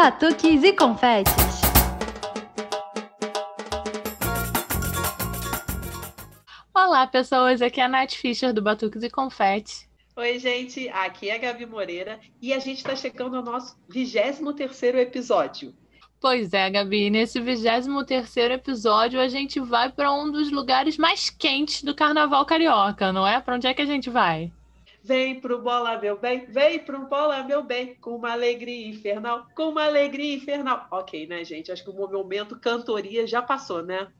batuques e confetes. Olá, pessoas. Aqui é a Nath Fischer do Batuques e Confetes. Oi, gente. Aqui é a Gabi Moreira e a gente está chegando ao nosso 23 episódio. Pois é, Gabi. Nesse 23 episódio, a gente vai para um dos lugares mais quentes do Carnaval Carioca, não é? Para onde é que a gente vai? Vem pro bola, meu bem, vem pro bola, meu bem, com uma alegria infernal, com uma alegria infernal. Ok, né, gente? Acho que o momento cantoria já passou, né?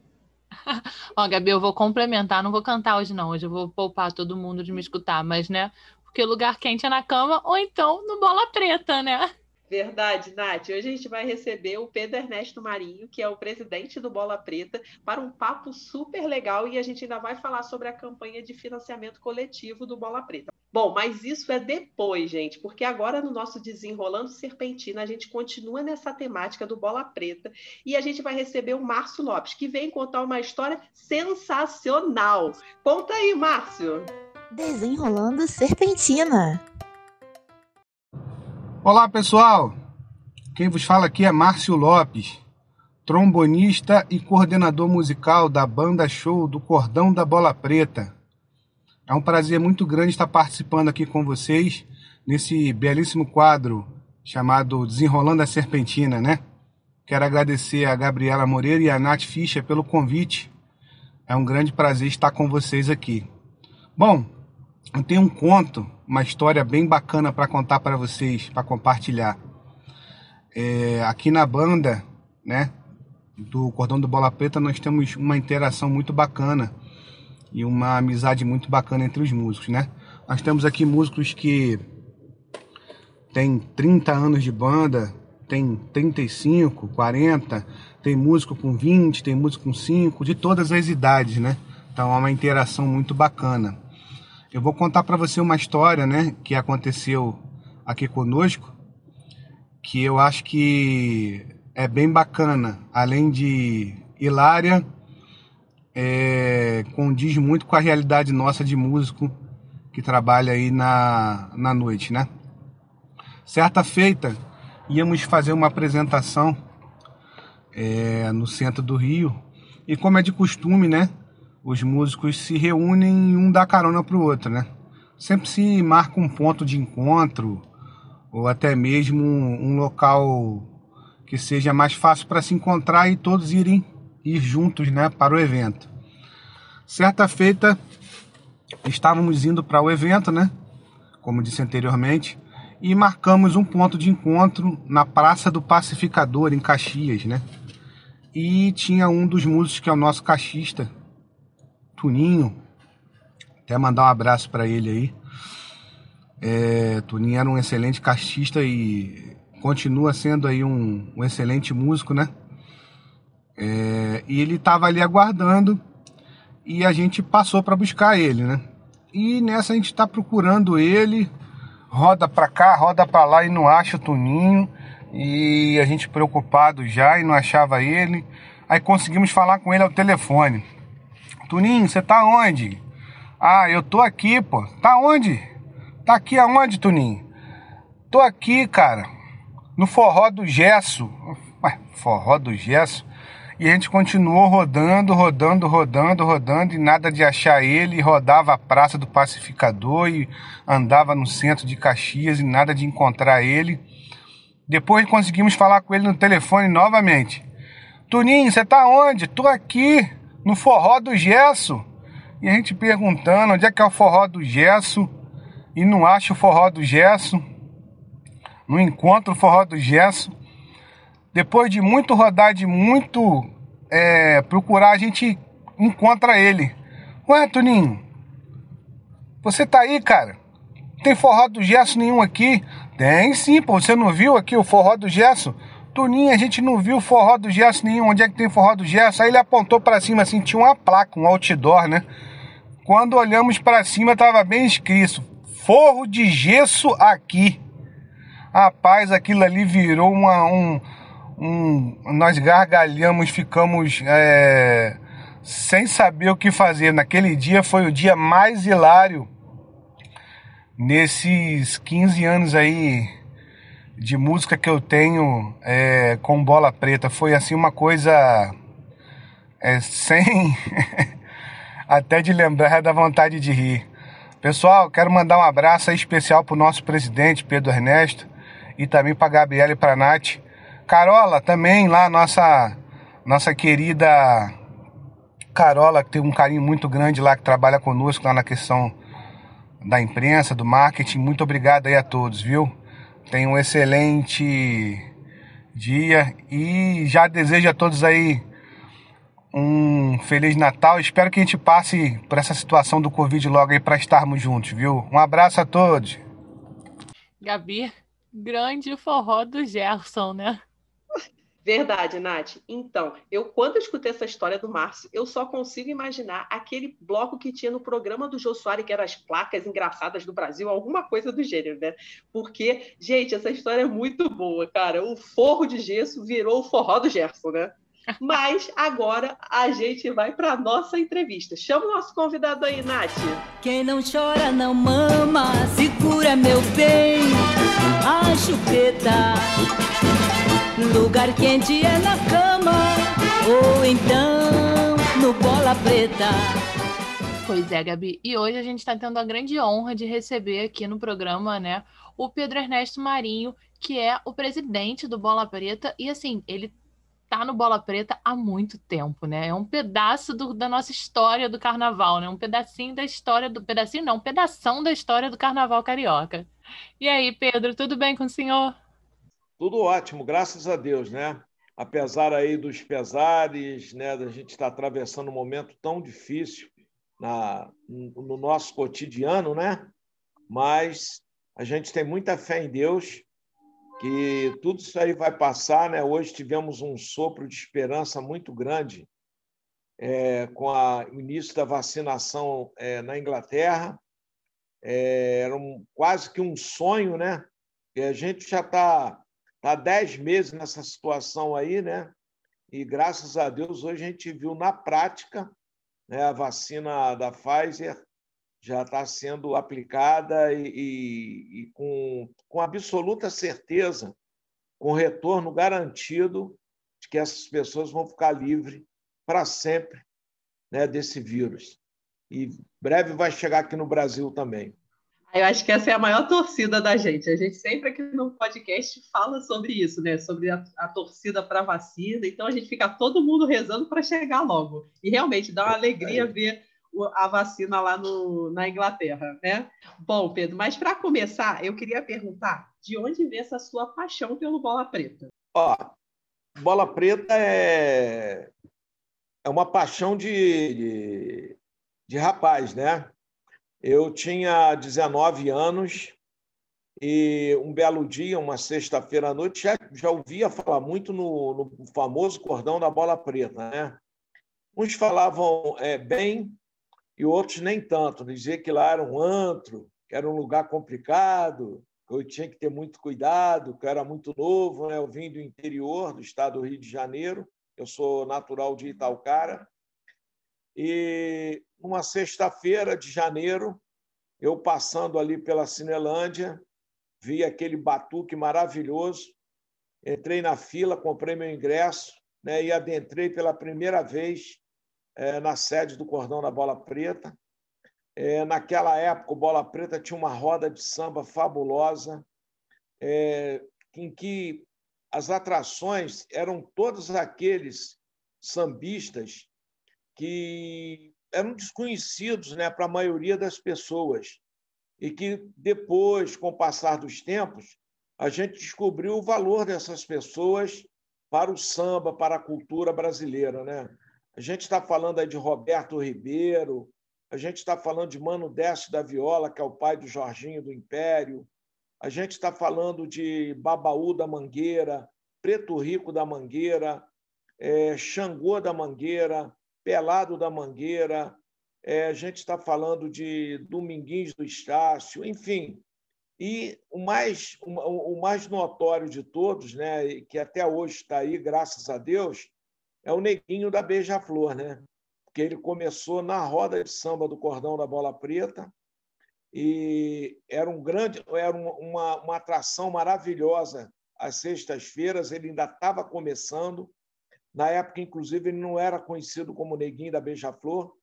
Ó, Gabi, eu vou complementar, não vou cantar hoje, não. Hoje eu vou poupar todo mundo de me escutar, mas, né? Porque lugar quente é na cama ou então no bola preta, né? Verdade, Nath. Hoje a gente vai receber o Pedro Ernesto Marinho, que é o presidente do Bola Preta, para um papo super legal e a gente ainda vai falar sobre a campanha de financiamento coletivo do Bola Preta. Bom, mas isso é depois, gente, porque agora no nosso Desenrolando Serpentina a gente continua nessa temática do Bola Preta e a gente vai receber o Márcio Lopes, que vem contar uma história sensacional. Conta aí, Márcio. Desenrolando Serpentina. Olá, pessoal. Quem vos fala aqui é Márcio Lopes, trombonista e coordenador musical da banda show do Cordão da Bola Preta. É um prazer muito grande estar participando aqui com vocês nesse belíssimo quadro chamado Desenrolando a Serpentina, né? Quero agradecer a Gabriela Moreira e a Nath Fischer pelo convite. É um grande prazer estar com vocês aqui. Bom, eu tenho um conto, uma história bem bacana para contar para vocês, para compartilhar. É, aqui na banda, né, do Cordão do Bola Preta, nós temos uma interação muito bacana e uma amizade muito bacana entre os músicos, né? Nós temos aqui músicos que têm 30 anos de banda, tem 35, 40, tem músico com 20, tem músico com 5, de todas as idades, né? Então é uma interação muito bacana. Eu vou contar para você uma história, né, que aconteceu aqui conosco, que eu acho que é bem bacana, além de hilária, é, condiz muito com a realidade nossa de músico que trabalha aí na, na noite, né? Certa feita, íamos fazer uma apresentação é, no centro do Rio e como é de costume, né? Os músicos se reúnem e um dá carona pro outro, né? Sempre se marca um ponto de encontro ou até mesmo um, um local que seja mais fácil para se encontrar e todos irem ir juntos né, para o evento. Certa feita, estávamos indo para o evento, né, como disse anteriormente, e marcamos um ponto de encontro na Praça do Pacificador, em Caxias. Né? E tinha um dos músicos que é o nosso cachista, Tuninho, até mandar um abraço para ele aí. É, Tuninho era um excelente cachista e continua sendo aí um, um excelente músico, né? É, e ele estava ali aguardando e a gente passou para buscar ele, né? E nessa a gente está procurando ele, roda para cá, roda para lá e não acha o Tuninho. E a gente preocupado já e não achava ele. Aí conseguimos falar com ele ao telefone. Tuninho, você tá onde? Ah, eu tô aqui, pô. Tá onde? Tá aqui aonde, Tuninho? Tô aqui, cara. No forró do gesso. Ué, forró do gesso? E a gente continuou rodando, rodando, rodando, rodando, e nada de achar ele. Rodava a Praça do Pacificador e andava no centro de Caxias e nada de encontrar ele. Depois conseguimos falar com ele no telefone novamente. Tuninho, você tá onde? Tô aqui, no forró do gesso. E a gente perguntando onde é que é o forró do gesso. E não acha o forró do gesso. Não encontra o forró do gesso. Depois de muito rodar, de muito é, procurar, a gente encontra ele. Ué, Tuninho, você tá aí, cara? Tem forró do gesso nenhum aqui? Tem sim, pô. Você não viu aqui o forró do gesso? Tuninho, a gente não viu forró do gesso nenhum. Onde é que tem forró do gesso? Aí ele apontou para cima assim, tinha uma placa, um outdoor, né? Quando olhamos para cima, tava bem escrito: Forro de gesso aqui. Rapaz, aquilo ali virou uma, um, um, nós gargalhamos, ficamos é, sem saber o que fazer. Naquele dia foi o dia mais hilário nesses 15 anos aí de música que eu tenho é, com bola preta. Foi assim uma coisa é, sem até de lembrar da vontade de rir. Pessoal, quero mandar um abraço especial para o nosso presidente Pedro Ernesto e também para Gabriela e para Nath. Carola também lá nossa nossa querida Carola que tem um carinho muito grande lá que trabalha conosco lá na questão da imprensa, do marketing. Muito obrigado aí a todos, viu? Tenham um excelente dia e já desejo a todos aí um feliz Natal. Espero que a gente passe por essa situação do Covid logo aí para estarmos juntos, viu? Um abraço a todos. Gabi, grande forró do Gerson, né? Verdade, Nath. Então, eu quando eu escutei essa história do Márcio, eu só consigo imaginar aquele bloco que tinha no programa do Jô Soares, que eram as placas engraçadas do Brasil, alguma coisa do gênero, né? Porque, gente, essa história é muito boa, cara. O forro de gesso virou o forró do Gerson, né? Mas agora a gente vai para nossa entrevista. Chama o nosso convidado aí, Nath. Quem não chora não mama, segura meu bem, a chupeta. Lugar quente é na cama, ou então no bola preta. Pois é, Gabi. E hoje a gente está tendo a grande honra de receber aqui no programa, né, o Pedro Ernesto Marinho, que é o presidente do Bola Preta. E assim, ele tá no Bola Preta há muito tempo, né? É um pedaço do, da nossa história do carnaval, né? Um pedacinho da história do. Pedacinho não, um pedação da história do carnaval carioca. E aí, Pedro, tudo bem com o senhor? Tudo ótimo, graças a Deus, né? Apesar aí dos pesares, né, da gente estar atravessando um momento tão difícil na, no nosso cotidiano, né? Mas a gente tem muita fé em Deus que tudo isso aí vai passar, né? Hoje tivemos um sopro de esperança muito grande é, com a, o início da vacinação é, na Inglaterra. É, era um, quase que um sonho, né? E a gente já está Está dez meses nessa situação aí, né? E graças a Deus hoje a gente viu na prática né, a vacina da Pfizer já está sendo aplicada e, e, e, com, com absoluta certeza, com retorno garantido de que essas pessoas vão ficar livres para sempre né, desse vírus. E breve vai chegar aqui no Brasil também. Eu acho que essa é a maior torcida da gente. A gente sempre aqui no podcast fala sobre isso, né? Sobre a, a torcida para vacina. Então a gente fica todo mundo rezando para chegar logo. E realmente dá uma alegria ver a vacina lá no, na Inglaterra, né? Bom, Pedro, mas para começar, eu queria perguntar de onde vem essa sua paixão pelo bola preta? Ó, bola preta é é uma paixão de, de, de rapaz, né? Eu tinha 19 anos e um belo dia, uma sexta-feira à noite, já, já ouvia falar muito no, no, famoso cordão da bola preta. Né? Uns falavam é, bem e outros nem tanto. Dizer que lá era um antro, que era um lugar complicado, que eu tinha que ter muito cuidado, que eu era muito novo. Né? Eu vim do interior do estado do Rio de Janeiro, eu sou natural de Italcara. E numa sexta-feira de janeiro, eu passando ali pela Cinelândia, vi aquele batuque maravilhoso, entrei na fila, comprei meu ingresso né, e adentrei pela primeira vez é, na sede do Cordão da Bola Preta. É, naquela época, o Bola Preta tinha uma roda de samba fabulosa, é, em que as atrações eram todos aqueles sambistas que eram desconhecidos né, para a maioria das pessoas e que depois, com o passar dos tempos, a gente descobriu o valor dessas pessoas para o samba, para a cultura brasileira. Né? A gente está falando aí de Roberto Ribeiro, a gente está falando de Mano Décio da Viola, que é o pai do Jorginho do Império, a gente está falando de Babaú da Mangueira, Preto Rico da Mangueira, é, Xangô da Mangueira, Pelado da Mangueira, é, a gente está falando de Dominguins do Estácio, enfim. E o mais, o, mais notório de todos, né, que até hoje está aí, graças a Deus, é o Neguinho da Beija-Flor, né? porque ele começou na roda de samba do Cordão da Bola Preta, e era um grande, era uma, uma atração maravilhosa às sextas-feiras. Ele ainda estava começando. Na época, inclusive, ele não era conhecido como Neguinho da Beija-Flor,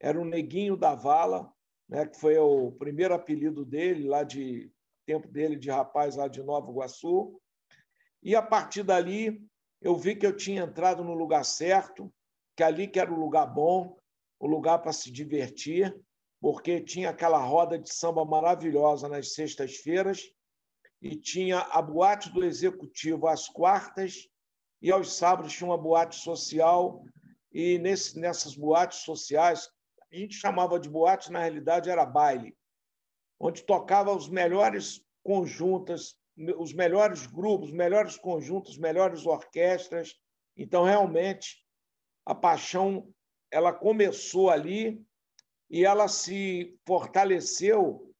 era o Neguinho da Vala, né, que foi o primeiro apelido dele, lá de tempo dele de rapaz lá de Nova Iguaçu. E a partir dali, eu vi que eu tinha entrado no lugar certo, que ali que era o lugar bom, o lugar para se divertir, porque tinha aquela roda de samba maravilhosa nas sextas-feiras e tinha a boate do executivo às quartas e aos sábados tinha uma boate social e nesse, nessas boates sociais a gente chamava de boate na realidade era baile onde tocava os melhores conjuntas os melhores grupos os melhores conjuntos melhores orquestras então realmente a paixão ela começou ali e ela se fortaleceu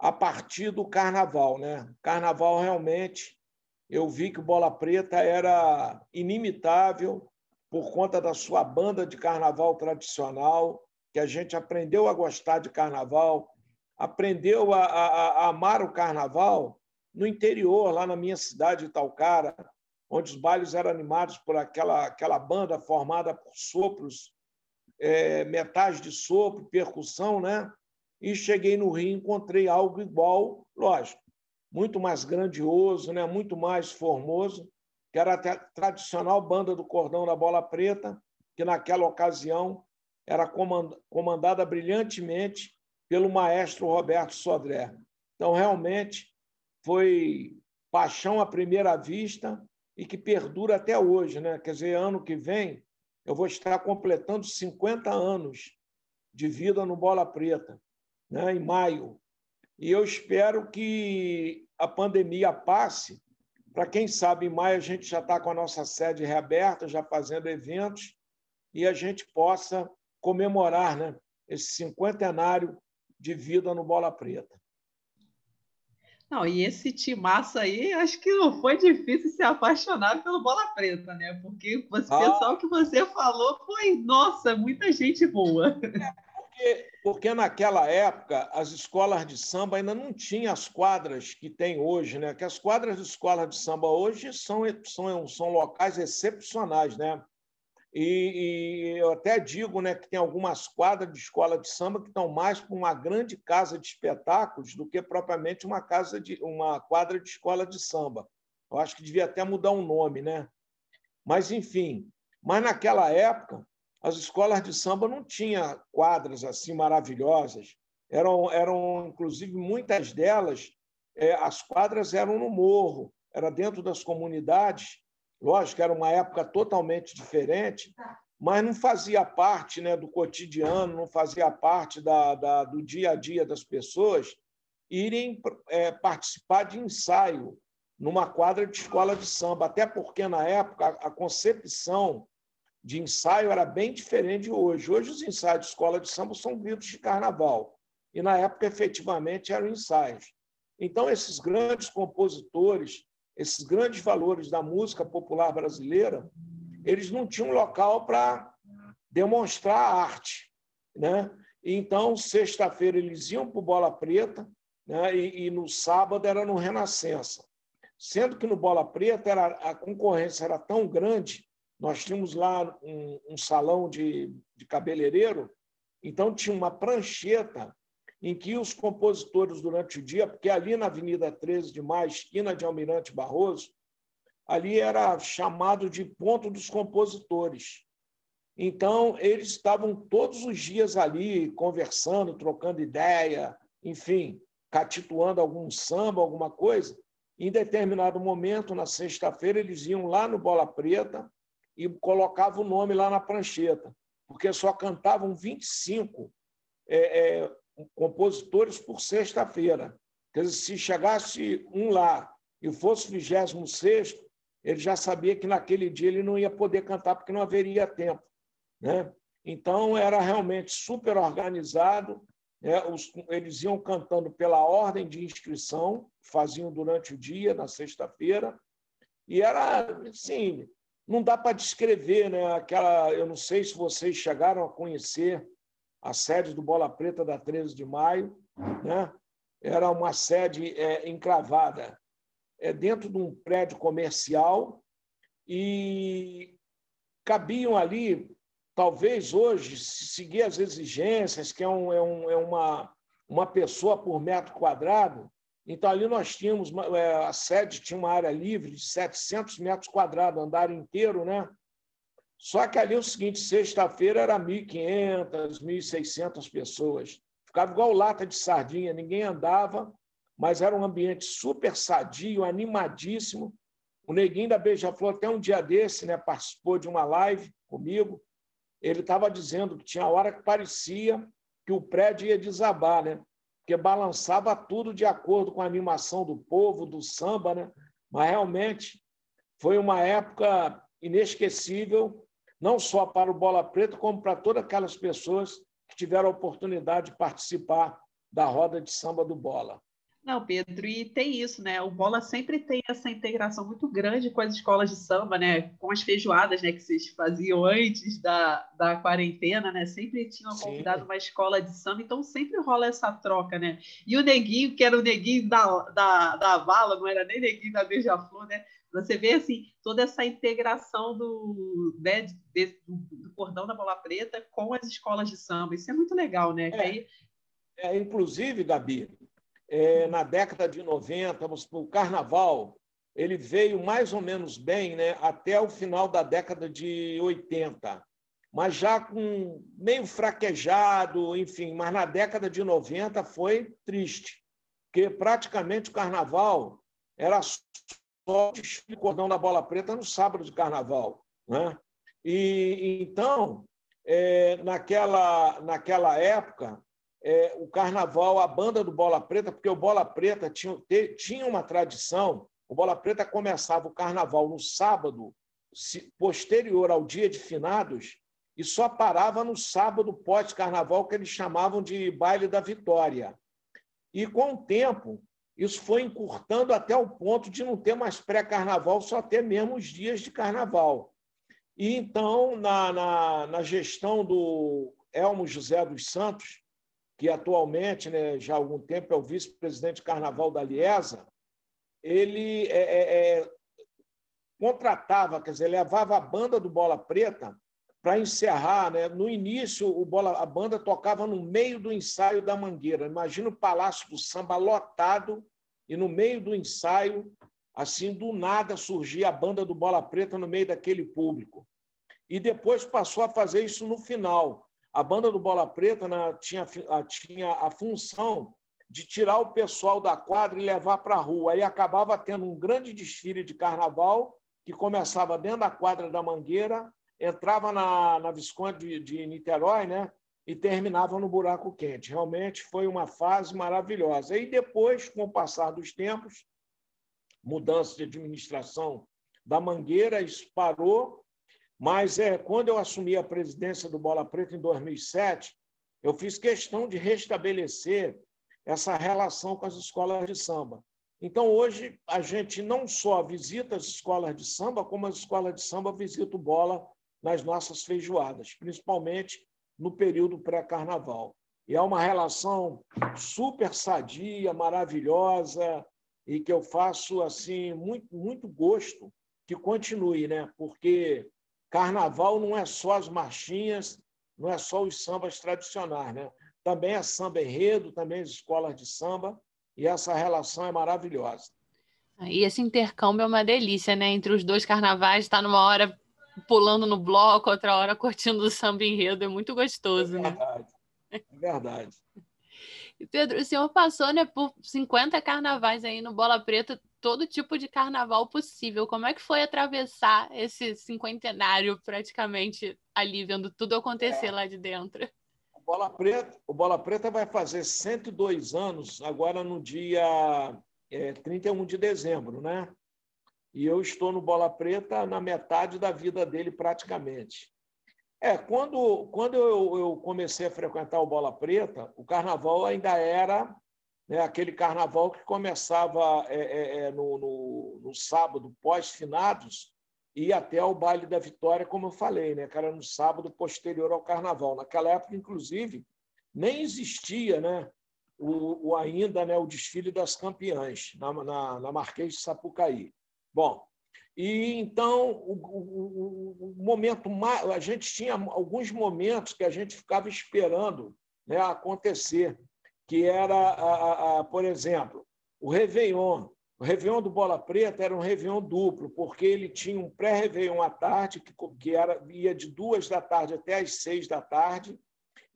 a partir do carnaval, né? Carnaval realmente eu vi que o Bola Preta era inimitável por conta da sua banda de carnaval tradicional, que a gente aprendeu a gostar de carnaval, aprendeu a, a, a amar o carnaval no interior, lá na minha cidade de Talcara, onde os bailes eram animados por aquela, aquela banda formada por sopros é, metade de sopro, percussão, né? E cheguei no Rio encontrei algo igual, lógico, muito mais grandioso, né? muito mais formoso, que era a tradicional banda do Cordão da Bola Preta, que naquela ocasião era comandada brilhantemente pelo maestro Roberto Sodré. Então, realmente, foi paixão à primeira vista e que perdura até hoje. Né? Quer dizer, ano que vem, eu vou estar completando 50 anos de vida no Bola Preta, né, em maio. E eu espero que a pandemia passe, para quem sabe em maio a gente já está com a nossa sede reaberta, já fazendo eventos, e a gente possa comemorar né, esse cinquentenário de vida no Bola Preta. Não, e esse timaço aí, acho que não foi difícil se apaixonar pelo Bola Preta, né? Porque o ah. pessoal que você falou foi, nossa, muita gente boa. Porque, porque naquela época as escolas de samba ainda não tinham as quadras que tem hoje, né? Que as quadras de escola de samba hoje são, são, são locais excepcionais, né? E, e, eu até digo né, que tem algumas quadras de escola de samba que estão mais para uma grande casa de espetáculos do que propriamente uma casa de uma quadra de escola de samba. Eu acho que devia até mudar o um nome, né? Mas enfim, mas naquela época as escolas de samba não tinham quadras assim maravilhosas. Eram, eram inclusive muitas delas é, as quadras eram no morro, era dentro das comunidades Lógico, era uma época totalmente diferente, mas não fazia parte né, do cotidiano, não fazia parte da, da, do dia a dia das pessoas irem é, participar de ensaio numa quadra de escola de samba, até porque, na época, a, a concepção de ensaio era bem diferente de hoje. Hoje, os ensaios de escola de samba são gritos de carnaval, e na época, efetivamente, eram ensaios. Então, esses grandes compositores esses grandes valores da música popular brasileira, eles não tinham local para demonstrar a arte. Né? Então, sexta-feira eles iam para o Bola Preta né? e, e, no sábado era no Renascença. Sendo que no Bola Preta era, a concorrência era tão grande, nós tínhamos lá um, um salão de, de cabeleireiro, então tinha uma prancheta em que os compositores, durante o dia, porque ali na Avenida 13 de Maio, esquina de Almirante Barroso, ali era chamado de ponto dos compositores. Então, eles estavam todos os dias ali conversando, trocando ideia, enfim, catituando algum samba, alguma coisa. Em determinado momento, na sexta-feira, eles iam lá no Bola Preta e colocavam o nome lá na prancheta, porque só cantavam 25 é, é, compositores por sexta-feira. Quer dizer, se chegasse um lá e fosse vigésimo sexto, ele já sabia que naquele dia ele não ia poder cantar porque não haveria tempo. Né? Então, era realmente super organizado. Né? Os, eles iam cantando pela ordem de inscrição, faziam durante o dia, na sexta-feira, e era assim, não dá para descrever, né? Aquela, eu não sei se vocês chegaram a conhecer a sede do Bola Preta da 13 de maio, né? era uma sede é, encravada é, dentro de um prédio comercial e cabiam ali, talvez hoje, seguir as exigências, que é, um, é, um, é uma, uma pessoa por metro quadrado. Então, ali nós tínhamos, é, a sede tinha uma área livre de 700 metros quadrados, andar inteiro, né? Só que ali é o seguinte, sexta-feira era 1.500, 1.600 pessoas. Ficava igual lata de sardinha, ninguém andava, mas era um ambiente super sadio, animadíssimo. O Neguinho da Beija-Flor, até um dia desse, né, participou de uma live comigo. Ele estava dizendo que tinha hora que parecia que o prédio ia desabar, né? Porque balançava tudo de acordo com a animação do povo, do samba. Né? Mas realmente foi uma época inesquecível não só para o Bola Preta, como para todas aquelas pessoas que tiveram a oportunidade de participar da roda de samba do Bola. Não, Pedro, e tem isso, né? O Bola sempre tem essa integração muito grande com as escolas de samba, né? Com as feijoadas, né? Que vocês faziam antes da, da quarentena, né? Sempre tinham convidado uma escola de samba, então sempre rola essa troca, né? E o Neguinho, que era o Neguinho da, da, da Vala, não era nem Neguinho da Beija-Flor, né? Você vê assim toda essa integração do, né, de, do cordão da bola preta com as escolas de samba. Isso é muito legal, né? É, aí... é, inclusive, Gabi, é, na década de 90, o carnaval ele veio mais ou menos bem né, até o final da década de 80, mas já com meio fraquejado, enfim, mas na década de 90 foi triste, porque praticamente o carnaval era só desfile cordão da bola preta no sábado de carnaval. Né? E então, é, naquela, naquela época, é, o carnaval, a banda do Bola Preta, porque o Bola Preta tinha, tinha uma tradição, o Bola Preta começava o carnaval no sábado, posterior ao dia de finados, e só parava no sábado pós-carnaval, que eles chamavam de baile da vitória. E com o tempo, isso foi encurtando até o ponto de não ter mais pré-carnaval, só ter mesmo os dias de carnaval. E então, na, na, na gestão do Elmo José dos Santos, que atualmente, né, já há algum tempo, é o vice-presidente de carnaval da Liesa, ele é, é, é, contratava, quer dizer, levava a banda do Bola Preta para encerrar. Né? No início, o Bola, a banda tocava no meio do ensaio da Mangueira. Imagina o Palácio do Samba lotado e no meio do ensaio, assim, do nada surgia a banda do Bola Preta no meio daquele público. E depois passou a fazer isso no final. A banda do Bola Preta né, tinha, tinha a função de tirar o pessoal da quadra e levar para a rua. Aí acabava tendo um grande desfile de carnaval que começava dentro da quadra da Mangueira, entrava na, na Visconde de, de Niterói, né? e terminava no buraco quente. Realmente foi uma fase maravilhosa. E depois, com o passar dos tempos, mudança de administração da Mangueira, isso parou. Mas é, quando eu assumi a presidência do Bola Preta em 2007, eu fiz questão de restabelecer essa relação com as escolas de samba. Então, hoje, a gente não só visita as escolas de samba, como as escolas de samba visitam bola nas nossas feijoadas, principalmente no período pré-carnaval. E é uma relação super sadia, maravilhosa, e que eu faço assim muito, muito gosto que continue, né? Porque carnaval não é só as marchinhas, não é só os sambas tradicionais, né? Também é samba enredo, também as escolas de samba, e essa relação é maravilhosa. E esse intercâmbio é uma delícia, né? Entre os dois carnavais, está numa hora pulando no bloco, outra hora curtindo o samba enredo. É muito gostoso, é verdade, né? É verdade. E Pedro, o senhor passou né, por 50 carnavais aí no Bola Preta, todo tipo de carnaval possível. Como é que foi atravessar esse cinquentenário praticamente ali, vendo tudo acontecer é. lá de dentro? O Bola, Preta, o Bola Preta vai fazer 102 anos agora no dia é, 31 de dezembro, né? e eu estou no Bola Preta na metade da vida dele praticamente. É, quando, quando eu, eu comecei a frequentar o Bola Preta, o carnaval ainda era né, aquele carnaval que começava é, é, é no, no, no, sábado pós-finados e até o baile da Vitória, como eu falei, né, que era no sábado posterior ao carnaval. Naquela época, inclusive, nem existia né, o, o ainda né, o desfile das campeãs na, na, na Marquês de Sapucaí. Bom, e então o, o, o, momento a gente tinha alguns momentos que a gente ficava esperando né, acontecer, que era, a, a, a, por exemplo, o Réveillon. O Réveillon do Bola Preta era um Réveillon duplo, porque ele tinha um pré-Réveillon à tarde, que, que era, ia de duas da tarde até as seis da tarde,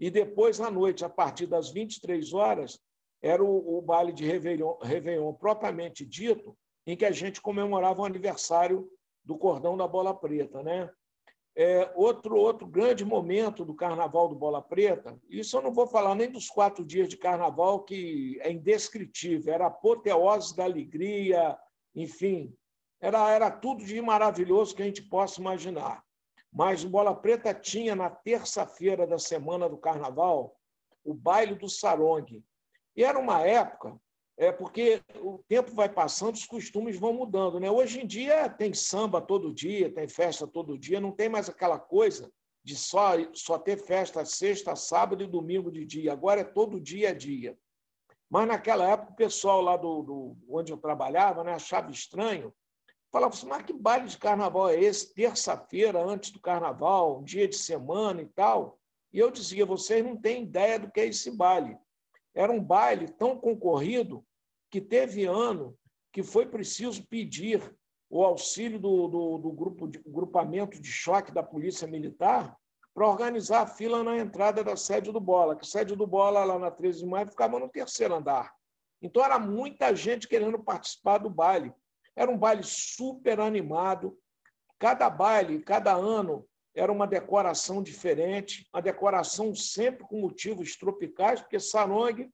e depois, à noite, a partir das 23 horas, era o, o baile de Réveillon, Réveillon propriamente dito, em que a gente comemorava o aniversário do cordão da Bola Preta. Né? É, outro, outro grande momento do Carnaval do Bola Preta, isso eu não vou falar nem dos quatro dias de Carnaval, que é indescritível, era apoteose da alegria, enfim, era, era tudo de maravilhoso que a gente possa imaginar. Mas o Bola Preta tinha, na terça-feira da semana do Carnaval, o baile do Sarongue. E era uma época é porque o tempo vai passando, os costumes vão mudando. Né? Hoje em dia tem samba todo dia, tem festa todo dia, não tem mais aquela coisa de só, só ter festa sexta, sábado e domingo de dia. Agora é todo dia a dia. Mas naquela época o pessoal lá do, do onde eu trabalhava né, achava estranho. Falava assim, mas que baile de carnaval é esse? Terça-feira, antes do carnaval, um dia de semana e tal. E eu dizia, vocês não têm ideia do que é esse baile. Era um baile tão concorrido que teve ano que foi preciso pedir o auxílio do, do, do grupo de, grupamento de choque da Polícia Militar para organizar a fila na entrada da sede do Bola, que a sede do Bola, lá na 13 de maio, ficava no terceiro andar. Então, era muita gente querendo participar do baile. Era um baile super animado. Cada baile, cada ano, era uma decoração diferente, uma decoração sempre com motivos tropicais, porque Sarong,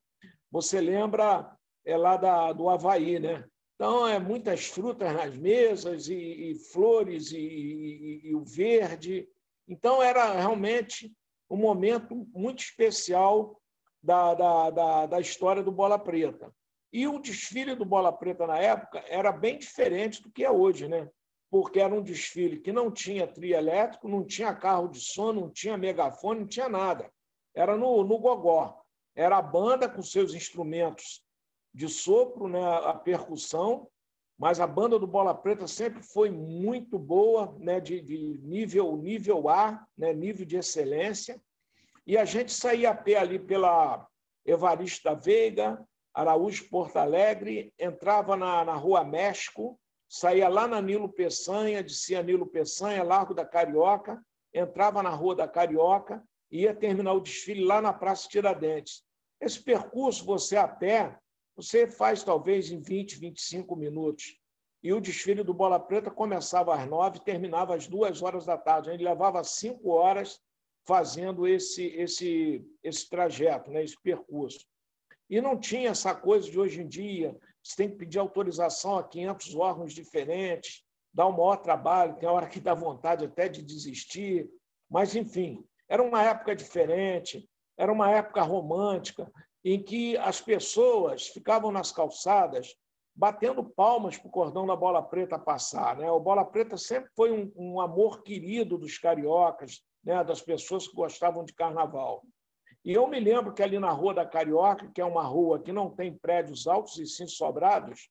você lembra, é lá da, do Havaí, né? Então, é muitas frutas nas mesas, e, e flores, e, e, e, o verde. Então, era realmente um momento muito especial da, da, da, da história do Bola Preta. E o desfile do Bola Preta na época era bem diferente do que é hoje, né? Porque era um desfile que não tinha trio elétrico, não tinha carro de som, não tinha megafone, não tinha nada. Era no, no gogó. Era a banda com seus instrumentos de sopro, né, a percussão, mas a banda do Bola Preta sempre foi muito boa, né, de, de nível nível A, né, nível de excelência. E a gente saía a pé ali pela Evaristo da Veiga, Araújo Porto Alegre, entrava na, na Rua México, saía lá na Nilo Peçanha, descia Nilo Peçanha, Largo da Carioca, entrava na Rua da Carioca e ia terminar o desfile lá na Praça Tiradentes. Esse percurso, você a pé, você faz talvez em 20, 25 minutos. E o desfile do Bola Preta começava às nove terminava às duas horas da tarde. Ele levava cinco horas fazendo esse, esse, esse trajeto, né, esse percurso. E não tinha essa coisa de hoje em dia, você tem que pedir autorização a 500 órgãos diferentes, dá um maior trabalho, tem hora que dá vontade até de desistir, mas, enfim, era uma época diferente, era uma época romântica, em que as pessoas ficavam nas calçadas batendo palmas para o cordão da bola preta passar. Né? O bola preta sempre foi um, um amor querido dos cariocas, né? das pessoas que gostavam de carnaval. E eu me lembro que ali na Rua da Carioca, que é uma rua que não tem prédios altos e sim sobrados,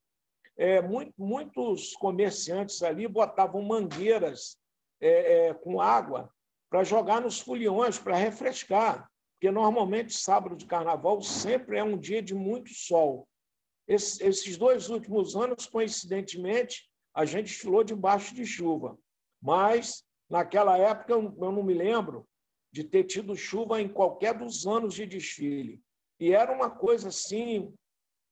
é, muito, muitos comerciantes ali botavam mangueiras é, é, com água para jogar nos foliões, para refrescar, porque normalmente sábado de carnaval sempre é um dia de muito sol. Esses, esses dois últimos anos, coincidentemente, a gente desfilou debaixo de chuva, mas naquela época eu, eu não me lembro de ter tido chuva em qualquer dos anos de desfile. E era uma coisa assim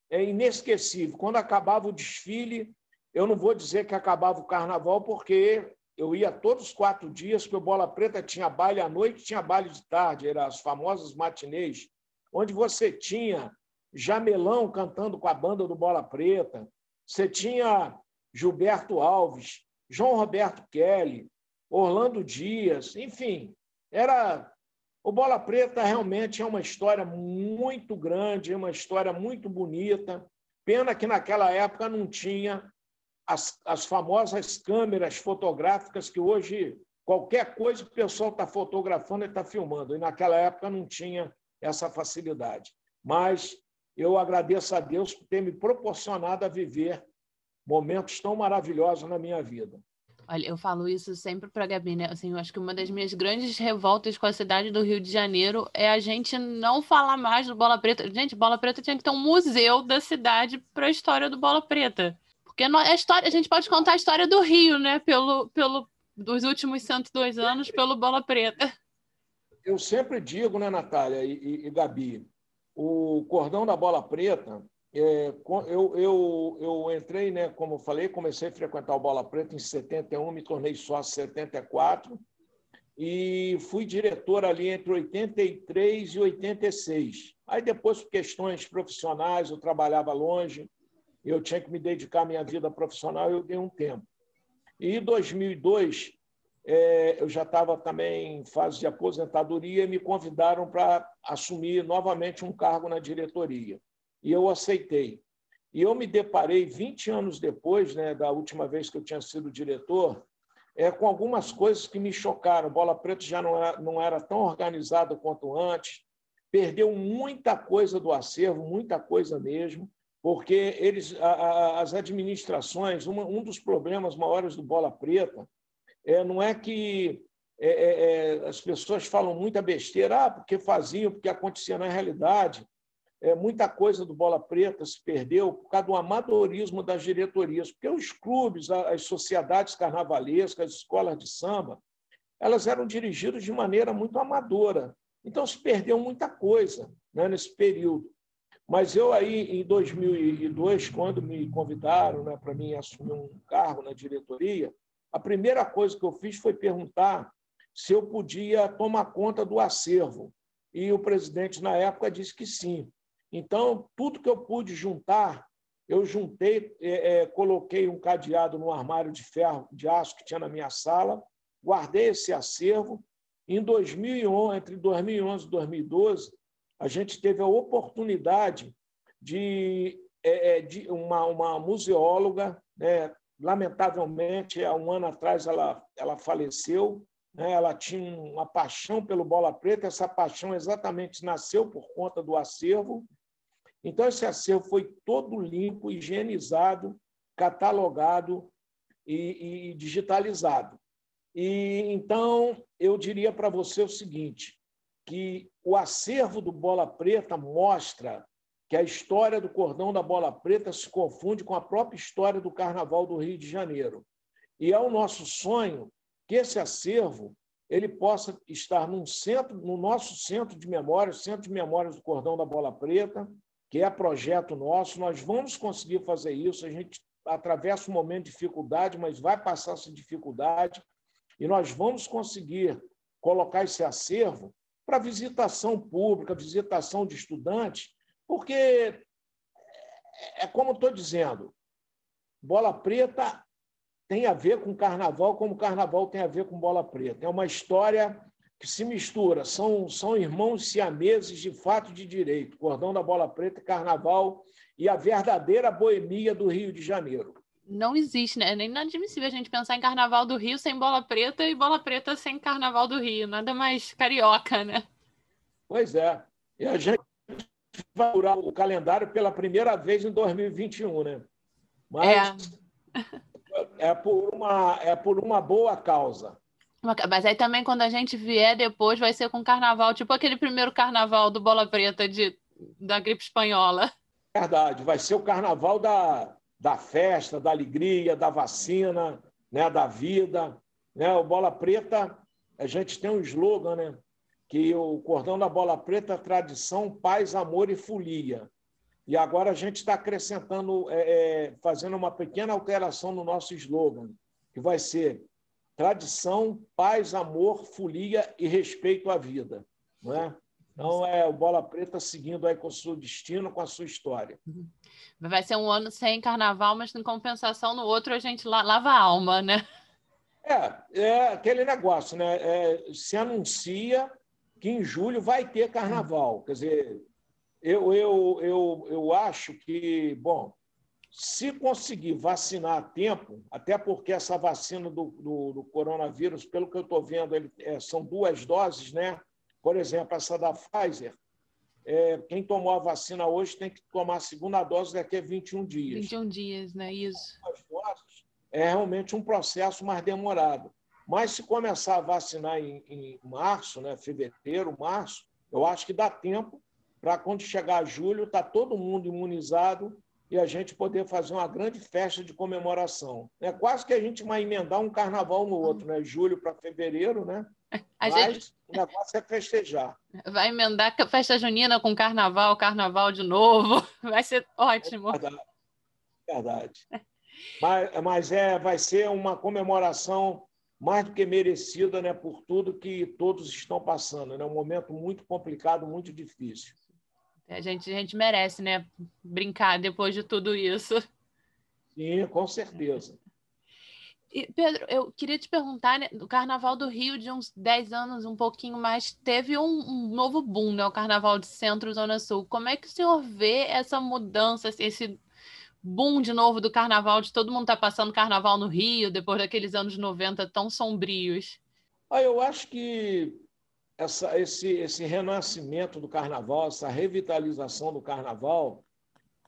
é inesquecível. Quando acabava o desfile, eu não vou dizer que acabava o carnaval, porque eu ia todos os quatro dias, porque o Bola Preta tinha baile à noite, tinha baile de tarde, eram as famosas matinês, onde você tinha Jamelão cantando com a banda do Bola Preta, você tinha Gilberto Alves, João Roberto Kelly, Orlando Dias, enfim, era o Bola Preta realmente é uma história muito grande, uma história muito bonita. Pena que naquela época não tinha as, as famosas câmeras fotográficas que hoje qualquer coisa que o pessoal está fotografando e está filmando. E naquela época não tinha essa facilidade. Mas eu agradeço a Deus por ter me proporcionado a viver momentos tão maravilhosos na minha vida. Olha, eu falo isso sempre para a Gabi, né? Assim, eu acho que uma das minhas grandes revoltas com a cidade do Rio de Janeiro é a gente não falar mais do Bola Preta. Gente, Bola Preta tinha que ter um museu da cidade para a história do Bola Preta. Porque a história, a gente pode contar a história do Rio, né? Pelo, pelo dos últimos 102 anos pelo Bola Preta. Eu sempre digo, né, Natália e, e, e Gabi, o cordão da Bola Preta é, eu, eu, eu entrei, né, como eu falei, comecei a frequentar o Bola Preta em 71, me tornei sócio em 74 e fui diretor ali entre 83 e 86. Aí depois, por questões profissionais, eu trabalhava longe, eu tinha que me dedicar à minha vida profissional, eu dei um tempo. E em 2002, é, eu já estava também em fase de aposentadoria e me convidaram para assumir novamente um cargo na diretoria e eu aceitei. E eu me deparei 20 anos depois, né, da última vez que eu tinha sido diretor, é, com algumas coisas que me chocaram. Bola Preta já não era, não era tão organizada quanto antes, perdeu muita coisa do acervo, muita coisa mesmo, porque eles, a, a, as administrações, uma, um dos problemas maiores do Bola Preta é, não é que é, é, é as pessoas falam muita besteira, ah, porque faziam, porque acontecia na realidade é, muita coisa do Bola Preta se perdeu por causa do amadorismo das diretorias, porque os clubes, as sociedades carnavalescas, as escolas de samba, elas eram dirigidas de maneira muito amadora. Então se perdeu muita coisa né, nesse período. Mas eu aí, em 2002, quando me convidaram né, para mim assumir um cargo na diretoria, a primeira coisa que eu fiz foi perguntar se eu podia tomar conta do acervo. E o presidente, na época, disse que sim. Então, tudo que eu pude juntar, eu juntei, é, é, coloquei um cadeado no armário de ferro, de aço que tinha na minha sala, guardei esse acervo. Em 2011, entre 2011 e 2012, a gente teve a oportunidade de, é, é, de uma, uma museóloga, né? lamentavelmente, há um ano atrás ela, ela faleceu, né? ela tinha uma paixão pelo bola preta, essa paixão exatamente nasceu por conta do acervo, então, esse acervo foi todo limpo, higienizado, catalogado e, e digitalizado. E então eu diria para você o seguinte, que o acervo do Bola Preta mostra que a história do cordão da Bola Preta se confunde com a própria história do Carnaval do Rio de Janeiro. E é o nosso sonho que esse acervo ele possa estar num centro, no nosso centro de memórias, centro de memórias do cordão da Bola Preta, que é projeto nosso, nós vamos conseguir fazer isso. A gente atravessa um momento de dificuldade, mas vai passar essa dificuldade e nós vamos conseguir colocar esse acervo para visitação pública, visitação de estudantes, porque é como estou dizendo, bola preta tem a ver com carnaval, como carnaval tem a ver com bola preta. É uma história que se mistura, são, são irmãos siameses de fato de direito, cordão da bola preta, carnaval e a verdadeira boemia do Rio de Janeiro. Não existe, né? É nem inadmissível a gente pensar em carnaval do Rio sem bola preta e bola preta sem carnaval do Rio. Nada mais carioca, né? Pois é. E a gente vai curar o calendário pela primeira vez em 2021, né? Mas é, é por, uma, é por uma boa causa. Mas aí também, quando a gente vier depois, vai ser com carnaval, tipo aquele primeiro carnaval do Bola Preta de, da gripe espanhola. Verdade, vai ser o carnaval da, da festa, da alegria, da vacina, né, da vida. Né? O Bola Preta, a gente tem um slogan, né? Que o cordão da Bola Preta tradição, paz, amor e folia. E agora a gente está acrescentando, é, é, fazendo uma pequena alteração no nosso slogan, que vai ser tradição, paz, amor, folia e respeito à vida. Não é? Então, é o Bola Preta seguindo aí com o seu destino, com a sua história. Uhum. Vai ser um ano sem carnaval, mas em compensação, no outro a gente lava a alma, né? É, é aquele negócio, né? É, se anuncia que em julho vai ter carnaval. Quer dizer, eu, eu, eu, eu acho que, bom, se conseguir vacinar a tempo, até porque essa vacina do, do, do coronavírus, pelo que eu estou vendo, ele, é, são duas doses, né? Por exemplo, essa da Pfizer, é, quem tomou a vacina hoje tem que tomar a segunda dose daqui a 21 dias. 21 dias, né? Isso. É realmente um processo mais demorado. Mas se começar a vacinar em, em março, né, fevereiro, março, eu acho que dá tempo para quando chegar julho, estar tá todo mundo imunizado e a gente poder fazer uma grande festa de comemoração. É quase que a gente vai emendar um carnaval no outro, né? Julho para fevereiro, né? A Mas gente... o negócio é festejar. Vai emendar a festa junina com carnaval, carnaval de novo. Vai ser ótimo. É verdade. verdade. mas, mas é, vai ser uma comemoração mais do que merecida né, por tudo que todos estão passando. É né? um momento muito complicado, muito difícil. A gente, a gente merece, né? Brincar depois de tudo isso. Sim, com certeza. E, Pedro, eu queria te perguntar, né, o Carnaval do Rio, de uns 10 anos, um pouquinho mais, teve um, um, novo boom, né? O Carnaval de Centro Zona Sul. Como é que o senhor vê essa mudança, esse boom de novo do Carnaval, de todo mundo tá passando Carnaval no Rio, depois daqueles anos 90 tão sombrios? Ah, eu acho que essa, esse, esse renascimento do carnaval, essa revitalização do carnaval,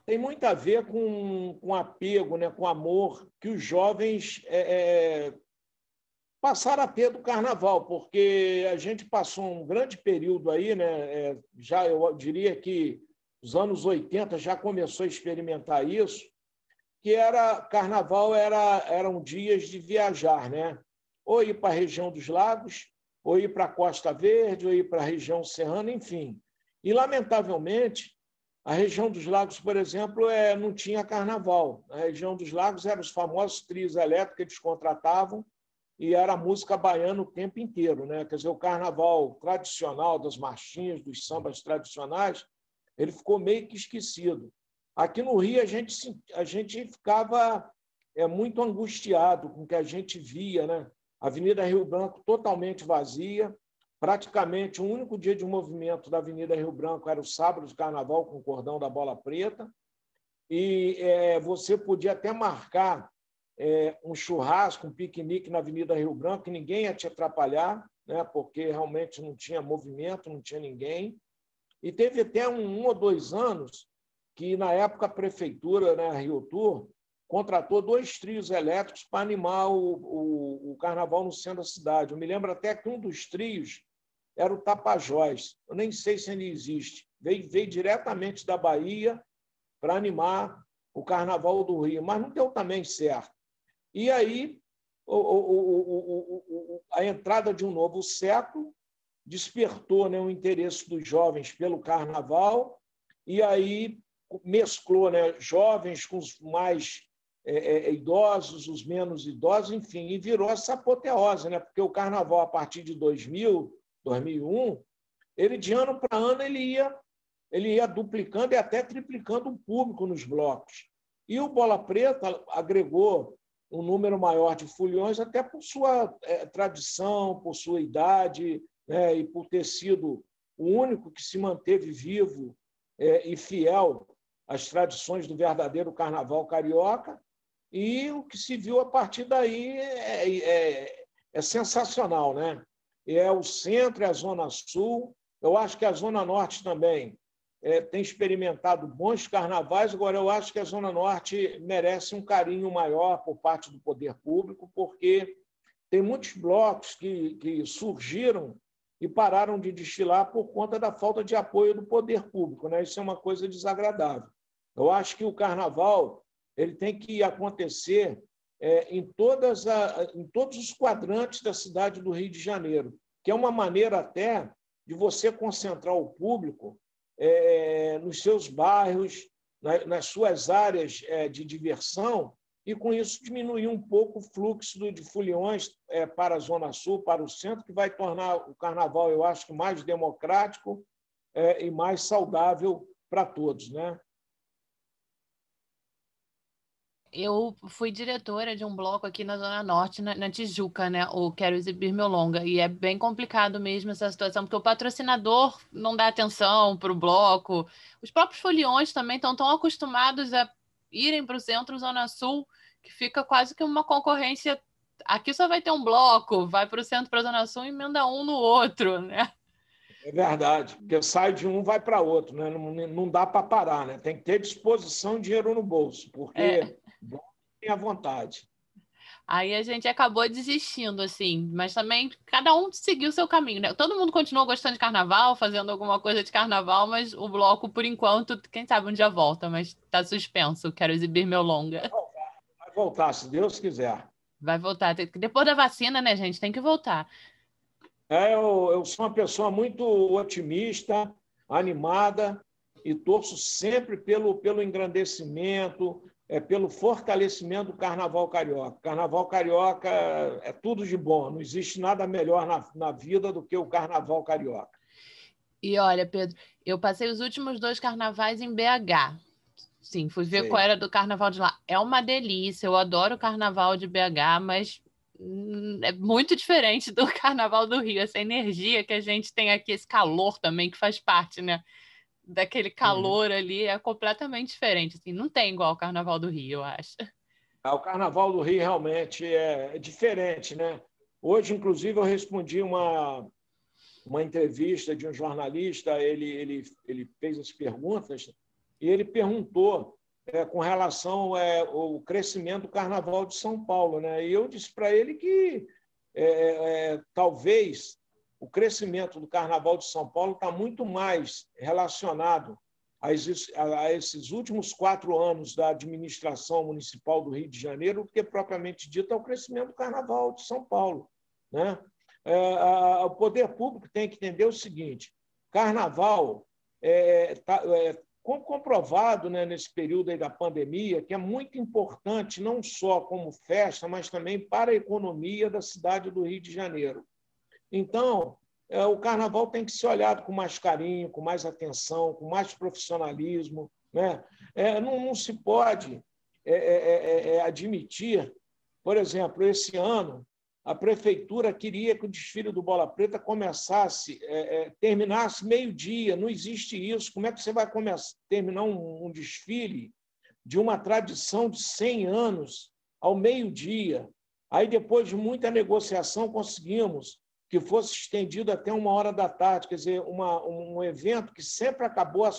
tem muito a ver com, com apego, né, com amor que os jovens é, é, passaram a ter do carnaval, porque a gente passou um grande período aí, né, é, já eu diria que os anos 80 já começou a experimentar isso, que era carnaval era eram dias de viajar, né? Ou ir para a região dos lagos, ou ir para a Costa Verde, ou ir para a região serrana, enfim. E, lamentavelmente, a região dos lagos, por exemplo, é, não tinha carnaval. A região dos lagos eram os famosos trios elétricos que eles contratavam e era música baiana o tempo inteiro. Né? Quer dizer, o carnaval tradicional, das marchinhas, dos sambas tradicionais, ele ficou meio que esquecido. Aqui no Rio, a gente, a gente ficava é, muito angustiado com o que a gente via, né? Avenida Rio Branco totalmente vazia. Praticamente o único dia de movimento da Avenida Rio Branco era o sábado de carnaval com o cordão da bola preta. E é, você podia até marcar é, um churrasco, um piquenique na Avenida Rio Branco, que ninguém ia te atrapalhar, né, porque realmente não tinha movimento, não tinha ninguém. E teve até um, um ou dois anos que, na época, a prefeitura, né, a Rio Tour, contratou dois trios elétricos para animar o, o, o, carnaval no centro da cidade. Eu me lembro até que um dos trios era o Tapajós. Eu nem sei se ainda existe. Veio, veio diretamente da Bahia para animar o carnaval do Rio, mas não deu também certo. E aí o, a entrada de um novo século despertou né, o interesse dos jovens pelo carnaval, e aí mesclou né, jovens com os mais é, é, idosos, os menos idosos, enfim, e virou essa apoteose, né? porque o carnaval, a partir de 2000, 2001, ele de ano para ano ele ia, ele ia duplicando e até triplicando o público nos blocos. E o Bola Preta agregou um número maior de foliões, até por sua é, tradição, por sua idade, né? e por ter sido o único que se manteve vivo é, e fiel às tradições do verdadeiro carnaval carioca, e o que se viu a partir daí é, é, é sensacional, né? É o centro, é a zona sul. Eu acho que a zona norte também é, tem experimentado bons carnavais. Agora, eu acho que a zona norte merece um carinho maior por parte do poder público, porque tem muitos blocos que, que surgiram e pararam de destilar por conta da falta de apoio do poder público. Né? Isso é uma coisa desagradável. Eu acho que o carnaval ele tem que acontecer é, em, todas a, em todos os quadrantes da cidade do Rio de Janeiro, que é uma maneira até de você concentrar o público é, nos seus bairros, na, nas suas áreas é, de diversão, e com isso diminuir um pouco o fluxo de foliões é, para a Zona Sul, para o centro, que vai tornar o carnaval, eu acho, mais democrático é, e mais saudável para todos. Né? Eu fui diretora de um bloco aqui na Zona Norte, na, na, Tijuca, né? O Quero Exibir Meu Longa. E é bem complicado mesmo essa situação, porque o patrocinador não dá atenção para o bloco. Os próprios foliões também estão tão acostumados a irem para o centro Zona Sul, que fica quase que uma concorrência. Aqui só vai ter um bloco, vai para o centro para a Zona Sul e emenda um no outro, né? É verdade, porque sai de um, vai para outro, né? Não, não dá para parar, né? Tem que ter disposição, dinheiro no bolso, porque é. Tem a vontade. Aí a gente acabou desistindo, assim, mas também cada um seguiu o seu caminho, né? Todo mundo continuou gostando de carnaval, fazendo alguma coisa de carnaval, mas o bloco, por enquanto, quem sabe um dia volta, mas está suspenso. Quero exibir meu longa. Vai voltar, vai voltar se Deus quiser. Vai voltar. Depois da vacina, né, gente? Tem que voltar. É, eu, eu sou uma pessoa muito otimista, animada e torço sempre pelo, pelo engrandecimento, é, pelo fortalecimento do Carnaval Carioca. Carnaval Carioca é tudo de bom, não existe nada melhor na, na vida do que o Carnaval Carioca. E olha, Pedro, eu passei os últimos dois carnavais em BH. Sim, fui ver Sei. qual era do carnaval de lá. É uma delícia, eu adoro o carnaval de BH, mas Hum, é muito diferente do Carnaval do Rio, essa energia que a gente tem aqui, esse calor também que faz parte, né? Daquele calor uhum. ali é completamente diferente. Assim, não tem igual o Carnaval do Rio, eu acho. Ah, o Carnaval do Rio realmente é, é diferente, né? Hoje, inclusive, eu respondi uma, uma entrevista de um jornalista, ele, ele, ele fez as perguntas e ele perguntou é, com relação é, ao crescimento do Carnaval de São Paulo. Né? E eu disse para ele que é, é, talvez o crescimento do Carnaval de São Paulo está muito mais relacionado a esses, últimos quatro anos da administração municipal do Rio de Janeiro do que propriamente dito ao crescimento do Carnaval de São Paulo. Né? É, o poder público tem que entender o seguinte: Carnaval é, tá, é, comprovado né, nesse período da pandemia, que é muito importante, não só como festa, mas também para a economia da cidade do Rio de Janeiro. Então, é, o carnaval tem que ser olhado com mais carinho, com mais atenção, com mais profissionalismo. Né? É, não, não, se pode é, é, é, é admitir, por exemplo, esse ano, a prefeitura queria que o desfile do Bola Preta começasse, terminasse meio-dia. Não existe isso. Como é que você vai começar, terminar um, um desfile de uma tradição de 100 anos ao meio-dia? Aí, depois de muita negociação, conseguimos que fosse estendido até uma hora da tarde, quer dizer, uma, um evento que sempre acabou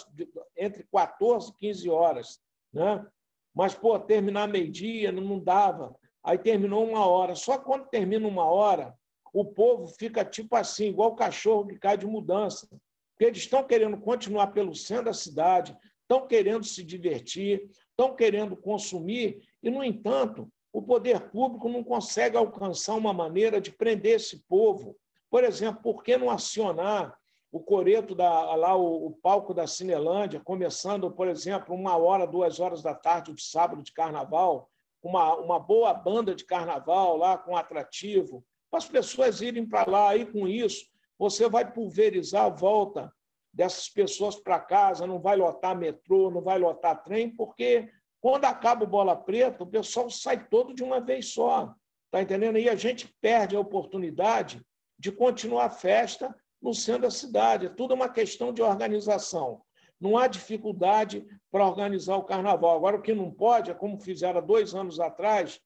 entre 14 e 15 horas. Né? Mas, pô, terminar meio-dia não dava aí terminou uma hora. Só quando termina uma hora, o povo fica tipo assim, igual o cachorro que cai de mudança. Porque eles estão querendo continuar pelo centro da cidade, estão querendo se divertir, estão querendo consumir, e, no entanto, o poder público não consegue alcançar uma maneira de prender esse povo. Por exemplo, por que não acionar o coreto da lá o, o, palco da Cinelândia, começando, por exemplo, uma hora, duas horas da tarde de sábado de carnaval, uma, uma boa banda de carnaval lá, com atrativo, para as pessoas irem para lá. Aí, com isso, você vai pulverizar a volta dessas pessoas para casa, não vai lotar metrô, não vai lotar trem, porque quando acaba o bola preta, o pessoal sai todo de uma vez só. Está entendendo? E a gente perde a oportunidade de continuar a festa no centro da cidade. É tudo uma questão de organização. Não há dificuldade para organizar o carnaval. Agora, o que não pode é como fizeram dois anos atrás,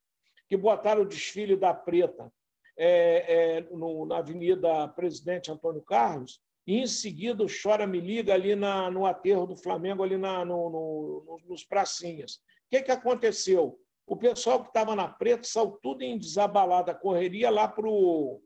que botaram o desfile da Preta é, é, no, na Avenida Presidente Antônio Carlos, e em seguida o Chora Me Liga ali na, no aterro do Flamengo, ali na, no, no, nos pracinhas. O que, que aconteceu? O pessoal que estava na Preta saiu tudo em desabalada, correria lá para o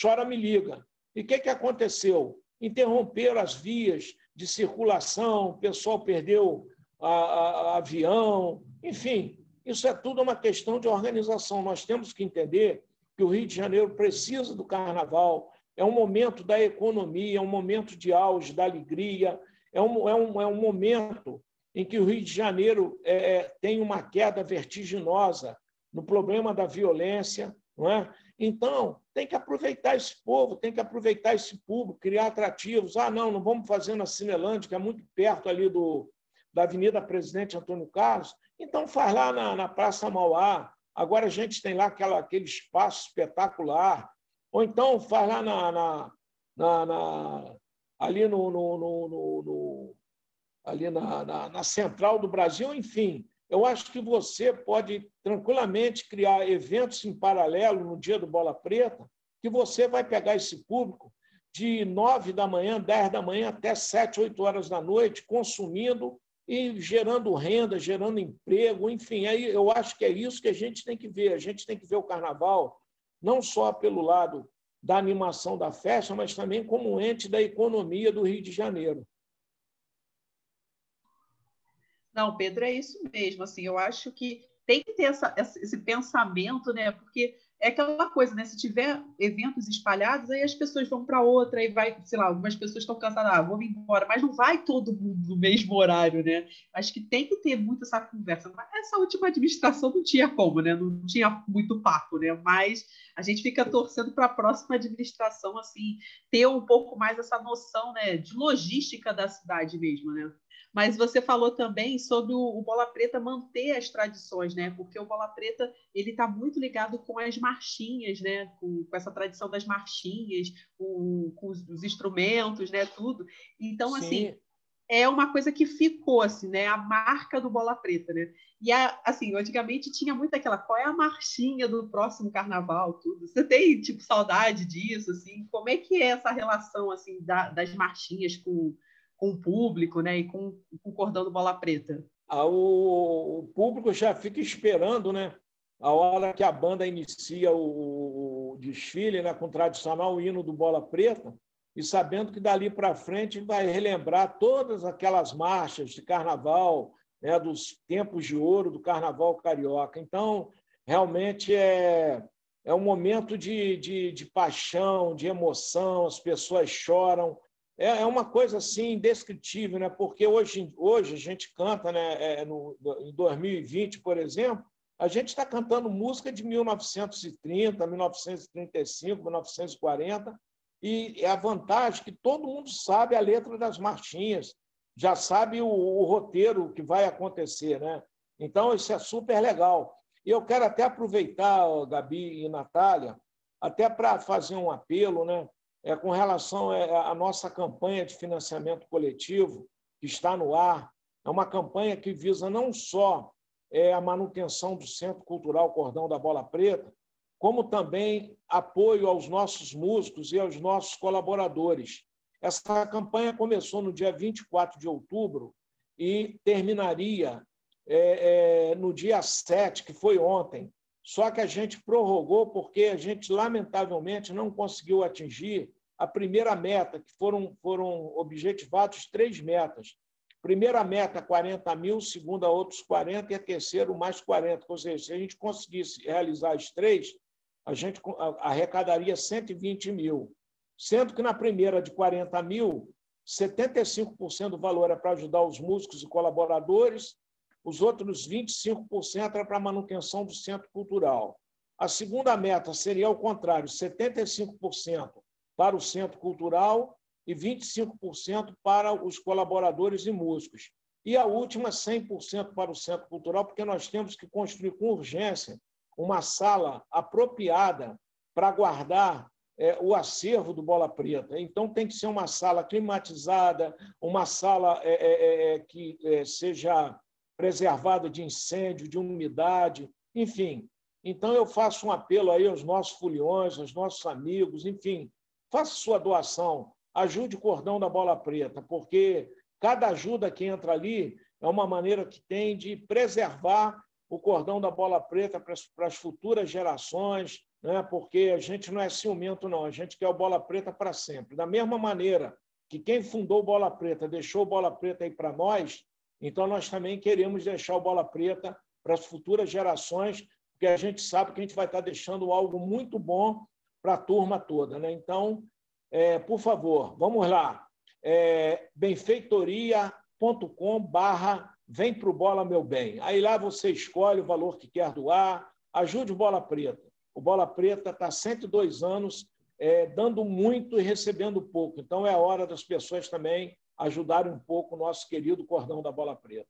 Chora Me Liga. E o que, que aconteceu? Interromperam as vias, de circulação, o pessoal perdeu a, a, a avião, enfim, isso é tudo uma questão de organização. Nós temos que entender que o Rio de Janeiro precisa do carnaval, é um momento da economia, é um momento de auge, da alegria, é um, é um, é um momento em que o Rio de Janeiro é, é tem uma queda vertiginosa no problema da violência, não é? Então, tem que aproveitar esse povo, tem que aproveitar esse público, criar atrativos. Ah, não, não vamos fazer na Cinelândia, que é muito perto ali do, da Avenida Presidente Antônio Carlos. Então, faz lá na, na Praça Mauá. Agora a gente tem lá aquela, aquele espaço espetacular. Ou então, faz lá na, na, na, na ali no, no, no, no ali na, na, na central do Brasil, enfim eu acho que você pode tranquilamente criar eventos em paralelo no dia do Bola Preta, que você vai pegar esse público de 9 da manhã, 10 da manhã até 7, 8 horas da noite, consumindo e gerando renda, gerando emprego, enfim, aí eu acho que é isso que a gente tem que ver. A gente tem que ver o carnaval não só pelo lado da animação da festa, mas também como ente da economia do Rio de Janeiro. Não, Pedro, é isso mesmo. Assim, eu acho que tem que ter essa, esse pensamento, né? Porque é aquela coisa, né? Se tiver eventos espalhados, aí as pessoas vão para outra e vai, sei lá, algumas pessoas estão cansadas, ah, vou embora, mas não vai todo mundo no mesmo horário, né? Acho que tem que ter muito essa conversa. Mas essa última administração não tinha como, né? Não tinha muito papo, né? Mas a gente fica torcendo para a próxima administração, assim, ter um pouco mais essa noção, né, de logística da cidade mesmo, né? Mas você falou também sobre o, o, Bola Preta manter as tradições, né? Porque o Bola Preta ele está muito ligado com as marchinhas, né? Com, com essa tradição das marchinhas, com, com os, os, instrumentos, né? Tudo. Então, assim, Sim. assim, é uma coisa que ficou, assim, né? A marca do Bola Preta, né? E, a, assim, antigamente tinha muito aquela, qual é a marchinha do próximo carnaval, tudo. Você tem, tipo, saudade disso, assim? Como é que é essa relação, assim, da, das marchinhas com com o público né, e com, o cordão do Bola Preta? Ah, o, público já fica esperando né, a hora que a banda inicia o, o desfile né, com o tradicional hino do Bola Preta e sabendo que dali para frente vai relembrar todas aquelas marchas de carnaval, né, dos tempos de ouro do carnaval carioca. Então, realmente é, é um momento de, de, de paixão, de emoção, as pessoas choram, é, é uma coisa assim indescritível, né? porque hoje, hoje a gente canta, né? É, no, em 2020, por exemplo, a gente está cantando música de 1930, 1935, 1940, e é a vantagem que todo mundo sabe a letra das marchinhas, já sabe o, o roteiro que vai acontecer. Né? Então, isso é super legal. E eu quero até aproveitar, Gabi e Natália, até para fazer um apelo, né? É, com relação é, à nossa campanha de financiamento coletivo, que está no ar. É uma campanha que visa não só é, a manutenção do Centro Cultural Cordão da Bola Preta, como também apoio aos nossos músicos e aos nossos colaboradores. Essa campanha começou no dia 24 de outubro e terminaria é, é, no dia 7, que foi ontem, só que a gente prorrogou porque a gente, lamentavelmente, não conseguiu atingir a primeira meta, que foram, foram objetivados três metas. Primeira meta, 40 mil, segunda, outros 40, e a terceira, mais 40. Ou seja, se a gente conseguisse realizar as três, a gente arrecadaria 120 mil. Sendo que na primeira, de 40 mil, 75% do valor é para ajudar os músicos e colaboradores, os outros 25% é para manutenção do centro cultural. A segunda meta seria ao contrário, 75% para o centro cultural e 25% para os colaboradores e músicos. E a última, 100% para o centro cultural, porque nós temos que construir com urgência uma sala apropriada para guardar é, o acervo do Bola Preta. Então, tem que ser uma sala climatizada, uma sala é, é, é que é, seja preservada de incêndio, de umidade, enfim. Então, eu faço um apelo aí aos nossos foliões, aos nossos amigos, enfim, faça sua doação, ajude o cordão da bola preta, porque cada ajuda que entra ali é uma maneira que tem de preservar o cordão da bola preta para as, futuras gerações, né? porque a gente não é ciumento, não, a gente quer o bola preta para sempre. Da mesma maneira que quem fundou Bola Preta deixou Bola Preta aí para nós, então, nós também queremos deixar o Bola Preta para as futuras gerações, porque a gente sabe que a gente vai estar deixando algo muito bom para a turma toda. Né? Então, é, por favor, vamos lá. É, benfeitoria.com barra vem o Bola Meu Bem. Aí lá você escolhe o valor que quer doar, ajude o Bola Preta. O Bola Preta está 102 anos é, dando muito e recebendo pouco. Então é a hora das pessoas também ajudarem um pouco o nosso querido cordão da bola preta.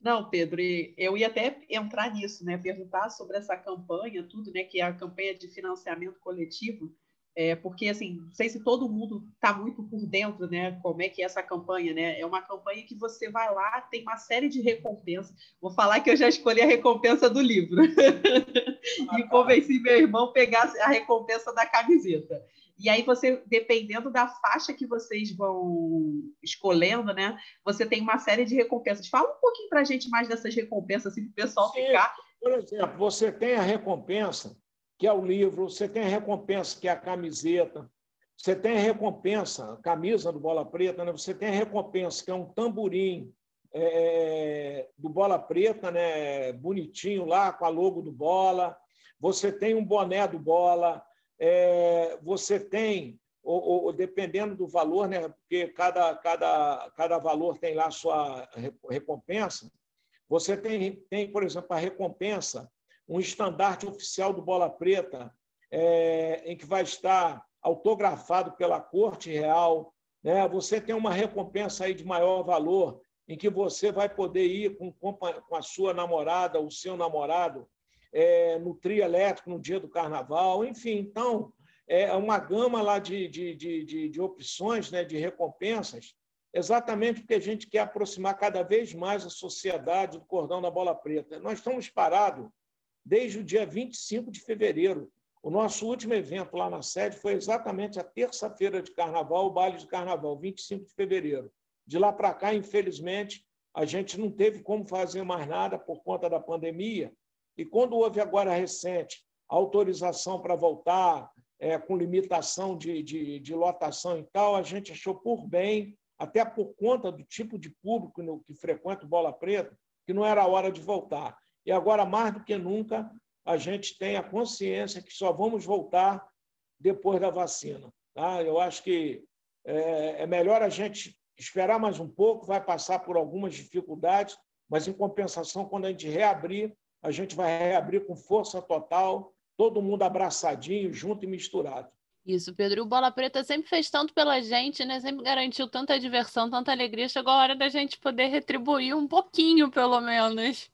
Não, Pedro, eu ia até entrar nisso, né? Perguntar sobre essa campanha, tudo, né? Que é a campanha de financiamento coletivo, é, porque assim, não sei se todo mundo está muito por dentro, né? Como é que é essa campanha, né? É uma campanha que você vai lá, tem uma série de recompensas. Vou falar que eu já escolhi a recompensa do livro e convenci meu irmão a pegar a recompensa da camiseta. E aí você, dependendo da faixa que vocês vão escolhendo, né? Você tem uma série de recompensas. Fala um pouquinho para a gente mais dessas recompensas, assim, para o pessoal Sim. ficar. Por exemplo, você tem a recompensa, que é o livro, você tem a recompensa, que é a camiseta, você tem a recompensa, a camisa do Bola Preta, né? você tem a recompensa, que é um tamborim é, do Bola Preta, né? bonitinho lá, com a logo do Bola. Você tem um boné do Bola, é, você tem, ou, ou, dependendo do valor, né? porque cada, cada, cada valor tem lá sua recompensa, você tem, tem, por exemplo, a recompensa, um estandarte oficial do Bola Preta, é, em que vai estar autografado pela Corte Real. Né? Você tem uma recompensa aí de maior valor, em que você vai poder ir com, com a sua namorada, o seu namorado, é, no trio elétrico no dia do carnaval, enfim. Então, é uma gama lá de, de, de, de, opções, né, de recompensas, exatamente porque a gente quer aproximar cada vez mais a sociedade do cordão da bola preta. Nós estamos parados desde o dia 25 de fevereiro. O nosso último evento lá na sede foi exatamente a terça-feira de carnaval, o baile de carnaval, 25 de fevereiro. De lá para cá, infelizmente, a gente não teve como fazer mais nada por conta da pandemia. E quando houve agora recente autorização para voltar, é, com limitação de, de, de, lotação e tal, a gente achou por bem, até por conta do tipo de público no, que frequenta o Bola Preta, que não era a hora de voltar. E agora, mais do que nunca, a gente tem a consciência que só vamos voltar depois da vacina. Tá? Eu acho que é, é melhor a gente esperar mais um pouco, vai passar por algumas dificuldades, mas, em compensação, quando a gente reabrir, a gente vai reabrir com força total, todo mundo abraçadinho, junto e misturado. Isso, Pedro. O Bola Preta sempre fez tanto pela gente, né? Sempre garantiu tanta diversão, tanta alegria. Chegou a hora da gente poder retribuir um pouquinho, pelo menos.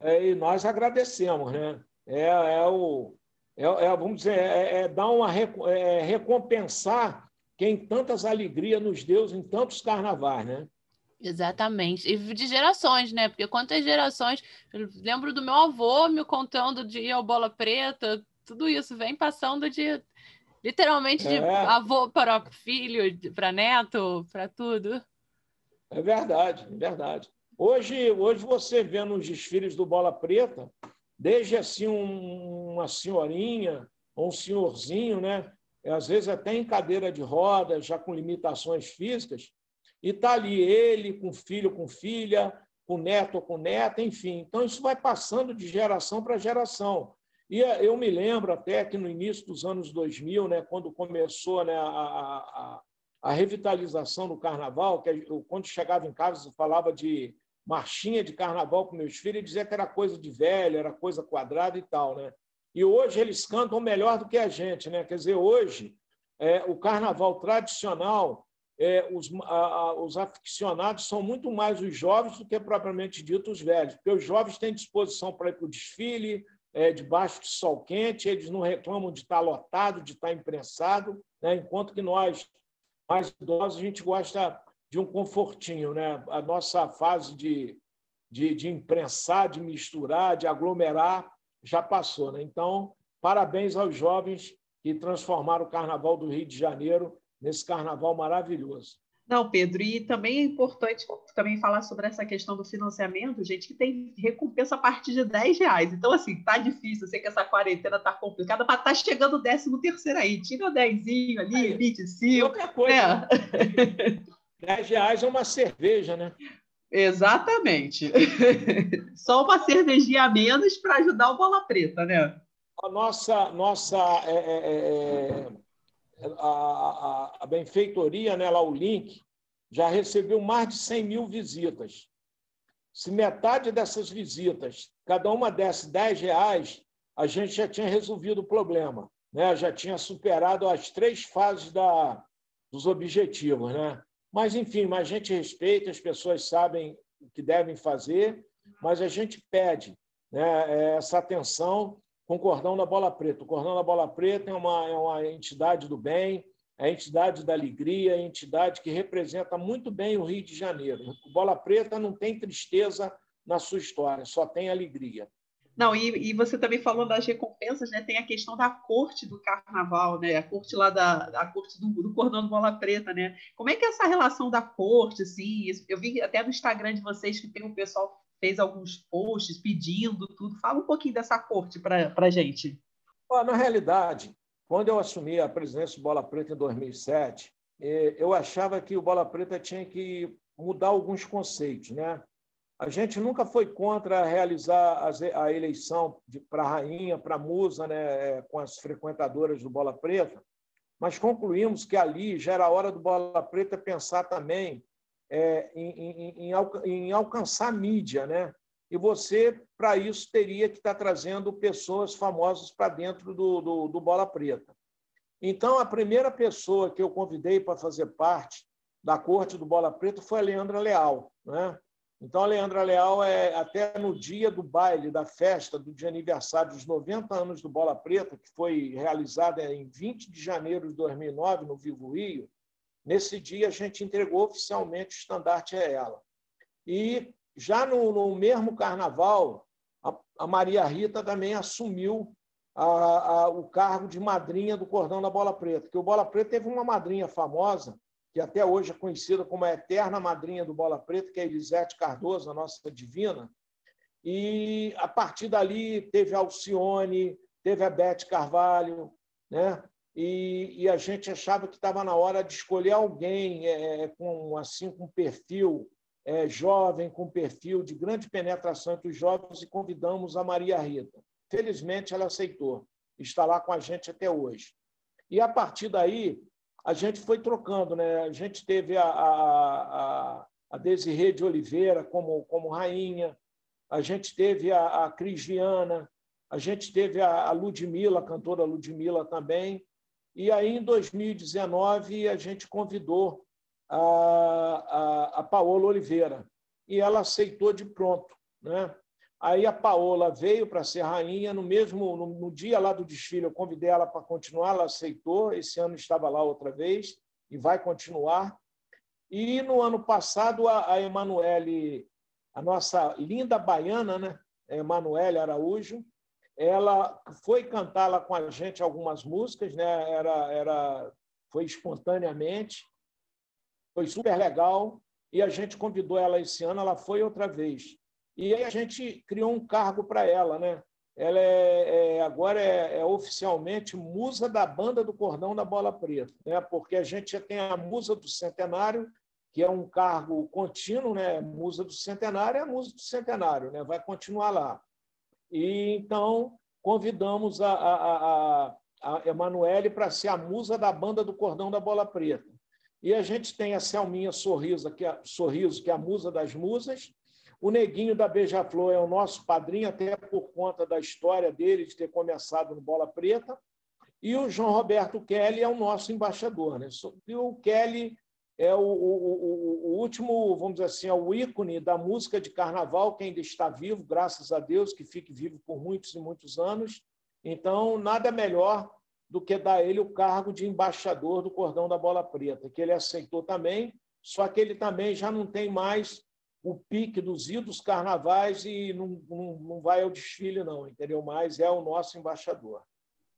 É, e nós agradecemos, né? é, é o. É, é, vamos dizer, é, é dar uma é, recompensar quem tantas alegrias nos deu em tantos carnavais, né? Exatamente. E de gerações, né? Porque quantas gerações. Eu lembro do meu avô me contando de ir ao Bola Preta, tudo isso vem passando de. Literalmente de é. avô para filho, para neto, para tudo. É verdade, é verdade. Hoje, hoje você vê nos desfiles do Bola Preta, desde assim um, uma senhorinha ou um senhorzinho, né? às vezes até em cadeira de roda, já com limitações físicas, e está ali ele com filho, com filha, com neto ou com neta, enfim. Então, isso vai passando de geração para geração. E eh, eu me lembro até que no início dos anos 2000, né, quando começou né, a, a, a revitalização do carnaval, que eu, quando chegava em casa, eu falava de marchinha de carnaval com meus filhos e dizia que era coisa de velho, era coisa quadrada e tal, né? E hoje eles cantam melhor do que a gente, né? Quer dizer, hoje é, o carnaval tradicional, é, os, a, a, os aficionados são muito mais os jovens do que propriamente dito os velhos, porque os jovens têm disposição para ir para o desfile, é, debaixo de sol quente, eles não reclamam de estar lotado, de estar imprensado, né? enquanto que nós, mais idosos, a gente gosta de um confortinho. Né? A nossa fase de, de, de imprensar, de misturar, de aglomerar, já passou. Né? Então, parabéns aos jovens que transformaram o Carnaval do Rio de Janeiro nesse carnaval maravilhoso. Não, Pedro, e também é importante também falar sobre essa questão do financiamento, gente, que tem recompensa a partir de 10 reais. Então, assim, tá difícil, eu sei que essa quarentena tá complicada, mas tá chegando o 13 terceiro aí, tira o 10 ali, aí, 25. Qualquer coisa. É. Né? 10 reais é uma cerveja, né? Exatamente. Só uma cervejinha a menos para ajudar o Bola Preta, né? A nossa, nossa é, é, é, a, a, a, benfeitoria, né, lá o link, já recebeu mais de 100 mil visitas. Se metade dessas visitas, cada uma desse 10 reais, a gente já tinha resolvido o problema. Né? Já tinha superado as três fases da, dos objetivos. Né? Mas, enfim, mas a gente respeita, as pessoas sabem o que devem fazer, mas a gente pede né, essa atenção com o Cordão da Bola Preta. O Cordão da Bola Preta é uma, é uma entidade do bem, é a entidade da alegria, é a entidade que representa muito bem o Rio de Janeiro. O Bola Preta não tem tristeza na sua história, só tem alegria. Não, e, e, você também falou das recompensas, né? Tem a questão da corte do carnaval, né? A corte lá da a corte do, do cordão do bola preta, né? Como é que é essa relação da corte, assim? Eu vi até no Instagram de vocês que tem um pessoal fez alguns posts pedindo tudo. Fala um pouquinho dessa corte para a gente. Na realidade, quando eu assumi a presidência do Bola Preta em 2007, eh, eu achava que o Bola Preta tinha que mudar alguns conceitos, né? A gente nunca foi contra realizar a eleição para rainha, para musa, né, é, com as frequentadoras do Bola Preta, mas concluímos que ali já era hora do Bola Preta pensar também é, em, em, em, alcançar mídia, né? E você, para isso, teria que estar tá trazendo pessoas famosas para dentro do, do, do Bola Preta. Então, a primeira pessoa que eu convidei para fazer parte da corte do Bola Preta foi a Leandra Leal, né? Então, a Leandra Leal é até no dia do baile, da festa do de aniversário dos 90 anos do Bola Preta, que foi realizada em 20 de janeiro de 2009 no Vivo Rio. Nesse dia a gente entregou oficialmente o estandarte a ela. E já no, no mesmo carnaval, a, a, Maria Rita também assumiu a, a, o cargo de madrinha do cordão da Bola Preta, que o Bola Preta teve uma madrinha famosa que até hoje é conhecida como a eterna madrinha do Bola Preta, que é Elisete Cardoso, a nossa divina. E a partir dali teve a Alcione, teve a Beth Carvalho, né? E, e a gente achava que estava na hora de escolher alguém é, é, com assim com perfil é, jovem, com perfil de grande penetração entre os jovens e convidamos a Maria Rita. Felizmente ela aceitou, está lá com a gente até hoje. E a partir daí a gente foi trocando, né? A gente teve a, a, a Desirê de Oliveira como, como rainha, a gente teve a, a Cristiana, a gente teve a, a Ludmilla, a cantora Ludmilla também, e aí em 2019 a gente convidou a, a, a Paola Oliveira, e ela aceitou de pronto, né? Aí a Paola veio para ser rainha no mesmo no, no, dia lá do desfile. Eu convidei ela para continuar, ela aceitou. Esse ano estava lá outra vez e vai continuar. E no ano passado a, a Emanuele, a nossa linda baiana, né, Emanuele Araújo, ela foi cantar lá com a gente algumas músicas, né? Era era foi espontaneamente, foi super legal e a gente convidou ela esse ano. Ela foi outra vez. E aí a gente criou um cargo para ela, né? Ela é, é agora é, é, oficialmente musa da banda do cordão da bola preta, né? Porque a gente já tem a musa do centenário, que é um cargo contínuo, né? Musa do centenário é a musa do centenário, né? Vai continuar lá. E então convidamos a, a, a, a Emanuele para ser a musa da banda do cordão da bola preta. E a gente tem a Selminha Sorriso, que é, Sorriso, que é a musa das musas, o Neguinho da Beija-Flor é o nosso padrinho, até por conta da história dele, de ter começado no Bola Preta. E o João Roberto Kelly é o nosso embaixador. Né? E o Kelly é o, o, o, último, vamos dizer assim, é o ícone da música de carnaval, que ainda está vivo, graças a Deus, que fique vivo por muitos e muitos anos. Então, nada melhor do que dar a ele o cargo de embaixador do Cordão da Bola Preta, que ele aceitou também, só que ele também já não tem mais o pique dos idos carnavais e não, não, não vai ao desfile, não, entendeu? Mas é o nosso embaixador.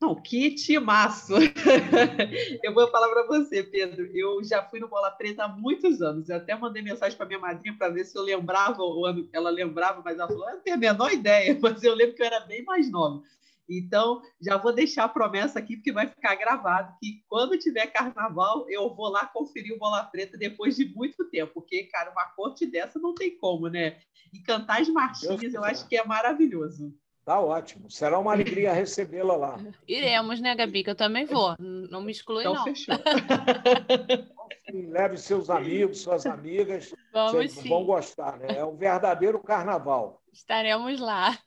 Não, que timaço! eu vou falar para você, Pedro. Eu já fui no Bola Preta há muitos anos. Eu até mandei mensagem para minha madrinha para ver se eu lembrava o ano. Ela lembrava, mas ela falou: eu não tenho a menor ideia, mas eu lembro que eu era bem mais nova. Então, já vou deixar a promessa aqui, porque vai ficar gravado que quando tiver carnaval, eu vou lá conferir o Bola Preta depois de muito tempo, porque, cara, uma corte dessa não tem como, né? E cantar as marchinhas, eu acho que é maravilhoso. Tá ótimo. Será uma alegria recebê-la lá. Iremos, né, Gabi? Que eu também vou. Não me exclui, então, não. Fechou. Leve seus amigos, suas amigas. Vamos Vocês sim. vão gostar, né? É um verdadeiro carnaval. Estaremos lá.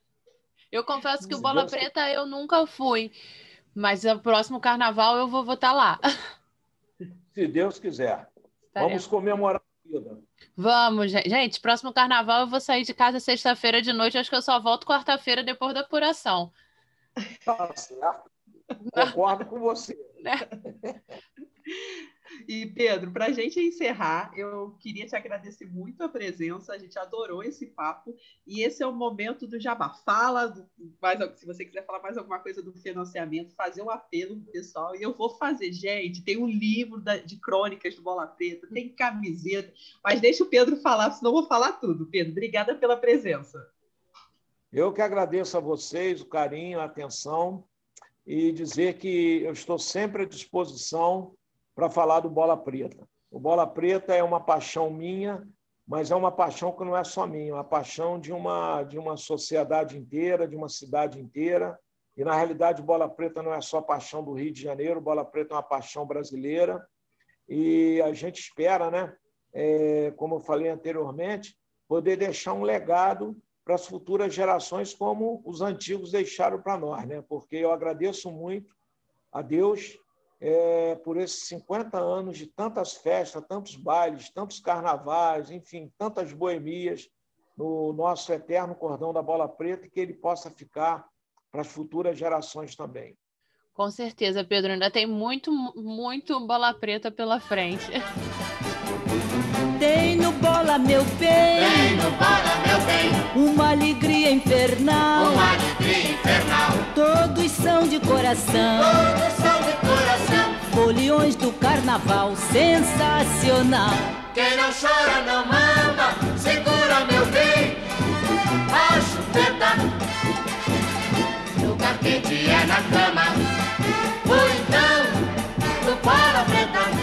Eu confesso que o Bola Preta eu nunca fui, mas o próximo carnaval eu vou votar lá. Se Deus quiser. Estaremos. Vamos comemorar a vida. Vamos, gente. Gente, próximo carnaval eu vou sair de casa sexta-feira de noite. Acho que eu só volto quarta-feira depois da apuração. Tá certo. Concordo com você. Né? E, Pedro, para a gente encerrar, eu queria te agradecer muito a presença, a gente adorou esse papo, e esse é o momento do Jabá. Fala, do, mais, se você quiser falar mais alguma coisa do financiamento, fazer um apelo pro pessoal, e eu vou fazer. Gente, tem um livro da, de crônicas do Bola Preta, tem camiseta, mas deixa o Pedro falar, senão eu vou falar tudo. Pedro, obrigada pela presença. Eu que agradeço a vocês o carinho, a atenção e dizer que eu estou sempre à disposição para falar do Bola Preta. O Bola Preta é uma paixão minha, mas é uma paixão que não é só minha, é uma paixão de uma, de uma sociedade inteira, de uma cidade inteira. E, na realidade, Bola Preta não é só paixão do Rio de Janeiro, Bola Preta é uma paixão brasileira. E a gente espera, né, é, como eu falei anteriormente, poder deixar um legado para as futuras gerações, como os antigos deixaram para nós, né? porque eu agradeço muito a Deus é, por esses 50 anos de tantas festas, tantos bailes, tantos carnavais, enfim, tantas boemias no nosso eterno cordão da bola preta e que ele possa ficar para as futuras gerações também. Com certeza, Pedro, ainda tem muito, muito bola preta pela frente. Tem no bola, meu bem. Tem no bola, meu bem. Uma alegria infernal. Uma alegria infernal. Todos são de coração. Todos são de coração. Foliões do carnaval sensacional. Quem não chora não mama. Segura, meu bem. A chupeta. Lugar quente é na cama. Ou então, no bola preta.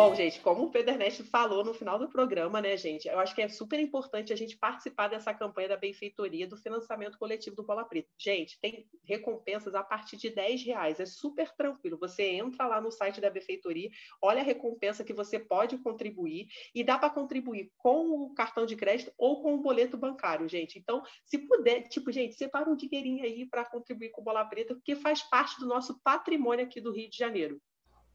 Bom, gente, como o Pedro falou no final do programa, né, gente? Eu acho que é super importante a gente participar dessa campanha da benfeitoria do financiamento coletivo do Bola Preta. Gente, tem recompensas a partir de 10 reais. É super tranquilo. Você entra lá no site da benfeitoria, olha a recompensa que você pode contribuir e dá para contribuir com o cartão de crédito ou com o boleto bancário, gente. Então, se puder, tipo, gente, separa um dinheirinho aí para contribuir com o Bola Preta, porque faz parte do nosso patrimônio aqui do Rio de Janeiro.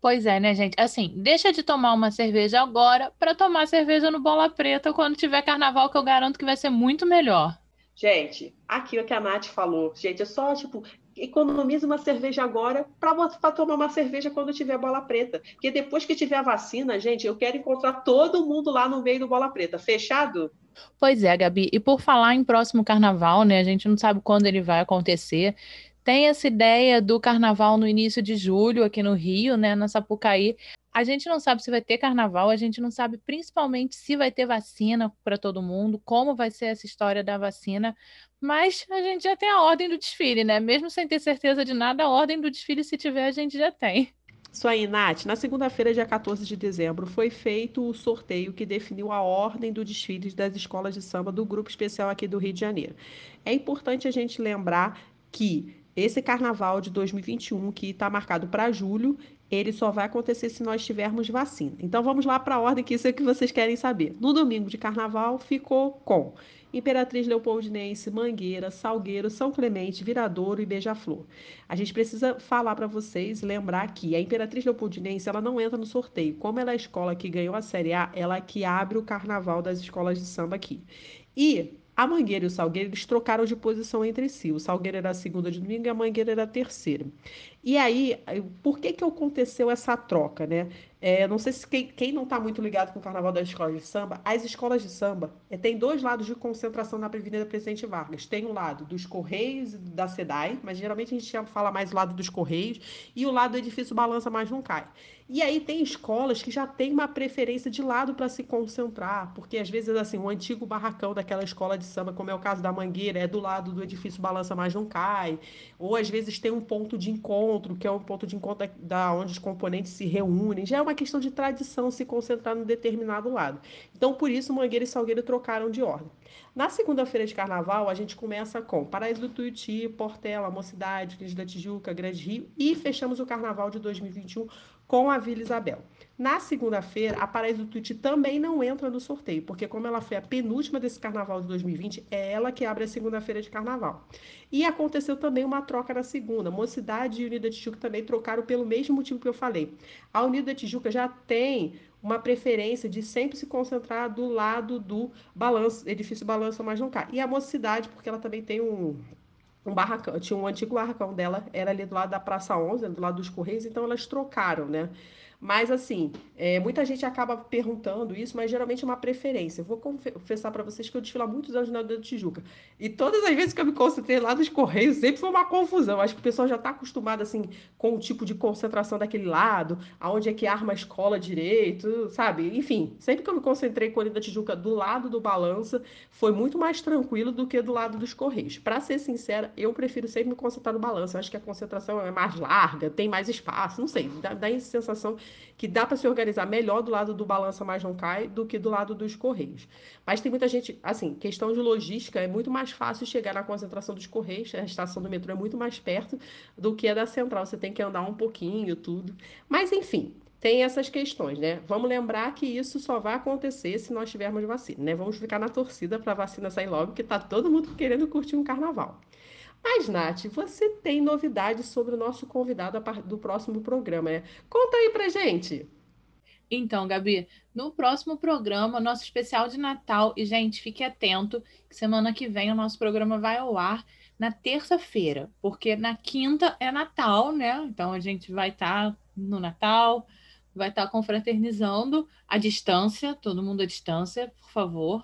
Pois é, né, gente? Assim, deixa de tomar uma cerveja agora para tomar cerveja no Bola Preta quando tiver carnaval, que eu garanto que vai ser muito melhor. Gente, aqui o que a Nath falou, gente, é só, tipo, economize uma cerveja agora para tomar uma cerveja quando tiver bola preta. Porque depois que tiver a vacina, gente, eu quero encontrar todo mundo lá no meio do bola preta. Fechado? Pois é, Gabi. E por falar em próximo carnaval, né? A gente não sabe quando ele vai acontecer. Tem essa ideia do carnaval no início de julho aqui no Rio, né, na Sapucaí. A gente não sabe se vai ter carnaval, a gente não sabe principalmente se vai ter vacina para todo mundo, como vai ser essa história da vacina, mas a gente já tem a ordem do desfile, né? Mesmo sem ter certeza de nada, a ordem do desfile, se tiver, a gente já tem. Isso aí, Nath. Na segunda-feira, dia 14 de dezembro, foi feito o sorteio que definiu a ordem do desfile das escolas de samba do Grupo Especial aqui do Rio de Janeiro. É importante a gente lembrar que esse carnaval de 2021, que está marcado para julho, ele só vai acontecer se nós tivermos vacina. Então vamos lá para a ordem, que isso é que vocês querem saber. No domingo de carnaval ficou com Imperatriz Leopoldinense, Mangueira, Salgueiro, São Clemente, Viradouro e Beija-Flor. A gente precisa falar para vocês, lembrar que a Imperatriz Leopoldinense ela não entra no sorteio. Como ela é a escola que ganhou a Série A, ela é que abre o carnaval das escolas de samba aqui. E a Mangueira e o Salgueiro eles trocaram de posição entre si. O Salgueiro era a segunda de domingo e a Mangueira era a terceira. E aí, por que que aconteceu essa troca, né? É, não sei se quem, quem não está muito ligado com o Carnaval das Escolas de Samba, as escolas de samba é, tem dois lados de concentração na Avenida Presidente Vargas. Tem o lado dos Correios da SEDAI, mas geralmente a gente fala mais o lado dos Correios, e o lado do edifício Balança Mais Não Cai. E aí tem escolas que já têm uma preferência de lado para se concentrar, porque às vezes assim, o antigo barracão daquela escola de samba, como é o caso da Mangueira, é do lado do edifício Balança Mais Não Cai, ou às vezes tem um ponto de encontro, que é um ponto de encontro da, onde os componentes se reúnem. Já é uma questão de tradição se concentrar num determinado lado. Então, por isso, Mangueira e Salgueiro trocaram de ordem. Na segunda-feira de carnaval, a gente começa com Paraíso do Tuiuti, Portela, Mocidade, Rio da Tijuca, Grande Rio e fechamos o carnaval de 2021 com a Vila Isabel. Na segunda-feira, a Paraíso do Tuti também não entra no sorteio, porque como ela foi a penúltima desse carnaval de 2020, é ela que abre a segunda-feira de carnaval. E aconteceu também uma troca na segunda. Mocidade e Unida Tijuca também trocaram pelo mesmo motivo que eu falei. A Unida Tijuca já tem uma preferência de sempre se concentrar do lado do balanço, edifício balança, mas não cai. E a Mocidade, porque ela também tem um um barracão, tinha um antigo barracão dela, era ali do lado da Praça 11, do lado dos Correios, então elas trocaram, né? Mas, assim, é, muita gente acaba perguntando isso, mas geralmente é uma preferência. Eu vou confessar para vocês que eu desfilo há muitos anos na da Tijuca. E todas as vezes que eu me concentrei lá nos Correios, sempre foi uma confusão. Acho que o pessoal já está acostumado, assim, com o tipo de concentração daquele lado, aonde é que arma a escola direito, sabe? Enfim, sempre que eu me concentrei com a da Tijuca do lado do Balança, foi muito mais tranquilo do que do lado dos Correios. Para ser sincera, eu prefiro sempre me concentrar no Balança. Acho que a concentração é mais larga, tem mais espaço, não sei, dá, dá a sensação que dá para se organizar melhor do lado do balança mais não cai do que do lado dos correios. Mas tem muita gente, assim, questão de logística, é muito mais fácil chegar na concentração dos correios, a estação do metrô é muito mais perto do que a da central, você tem que andar um pouquinho, tudo. Mas enfim, tem essas questões, né? Vamos lembrar que isso só vai acontecer se nós tivermos vacina, né? Vamos ficar na torcida para a vacina sair logo, porque tá todo mundo querendo curtir um carnaval. Mas, Nath, você tem novidades sobre o nosso convidado do próximo programa, né? Conta aí pra gente. Então, Gabi, no próximo programa, nosso especial de Natal, e gente, fique atento, que semana que vem o nosso programa vai ao ar na terça-feira, porque na quinta é Natal, né? Então a gente vai estar tá no Natal, vai estar tá confraternizando à distância, todo mundo à distância, por favor.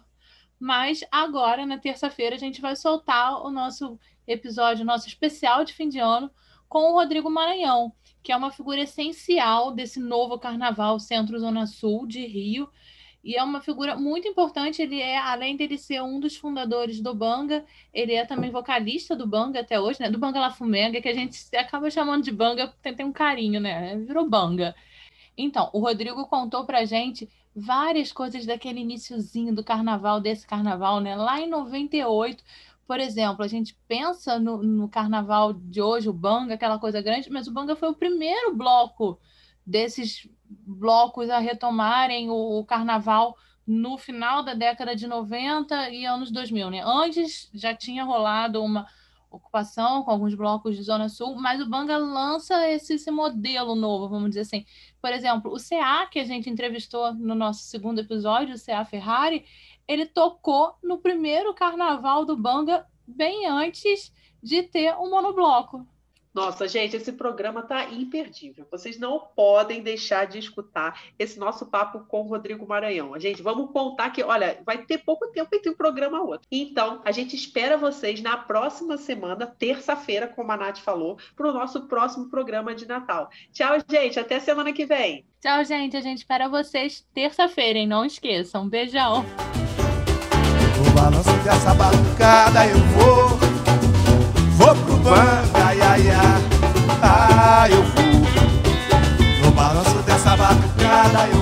Mas agora, na terça-feira, a gente vai soltar o nosso episódio, nosso especial de fim de ano, com o Rodrigo Maranhão, que é uma figura essencial desse novo carnaval Centro-Zona Sul de Rio. E é uma figura muito importante. Ele é, além dele ser um dos fundadores do Banga, ele é também vocalista do Banga até hoje, né? Do Banga La Fumenga, que a gente acaba chamando de Banga, tem, tem um carinho, né? Virou Banga. Então, o Rodrigo contou pra gente várias coisas daquele iníciozinho do carnaval, desse carnaval, né? Lá em 98, por exemplo, a gente pensa no, no carnaval de hoje, o Banga, aquela coisa grande, mas o Banga foi o primeiro bloco desses blocos a retomarem o, o carnaval no final da década de 90 e anos 2000, né? Antes já tinha rolado uma ocupação com alguns blocos de Zona Sul, mas o Banga lança esse, esse, modelo novo, vamos dizer assim. Por exemplo, o CA, que a gente entrevistou no nosso segundo episódio, o CA Ferrari, ele tocou no primeiro carnaval do Banga bem antes de ter um monobloco. Nossa, gente, esse programa tá imperdível. Vocês não podem deixar de escutar esse nosso papo com o Rodrigo Maranhão. A gente, vamos contar que, olha, vai ter pouco tempo entre um programa e outro. Então, a gente espera vocês na próxima semana, terça-feira, como a Nath falou, para o nosso próximo programa de Natal. Tchau, gente. Até semana que vem. Tchau, gente. A gente espera vocês terça-feira, hein? Não esqueçam. Beijão. No balanço dessa batucada eu vou Vou pro banda, ai, ai, ai, eu vou. No balanço dessa batucada eu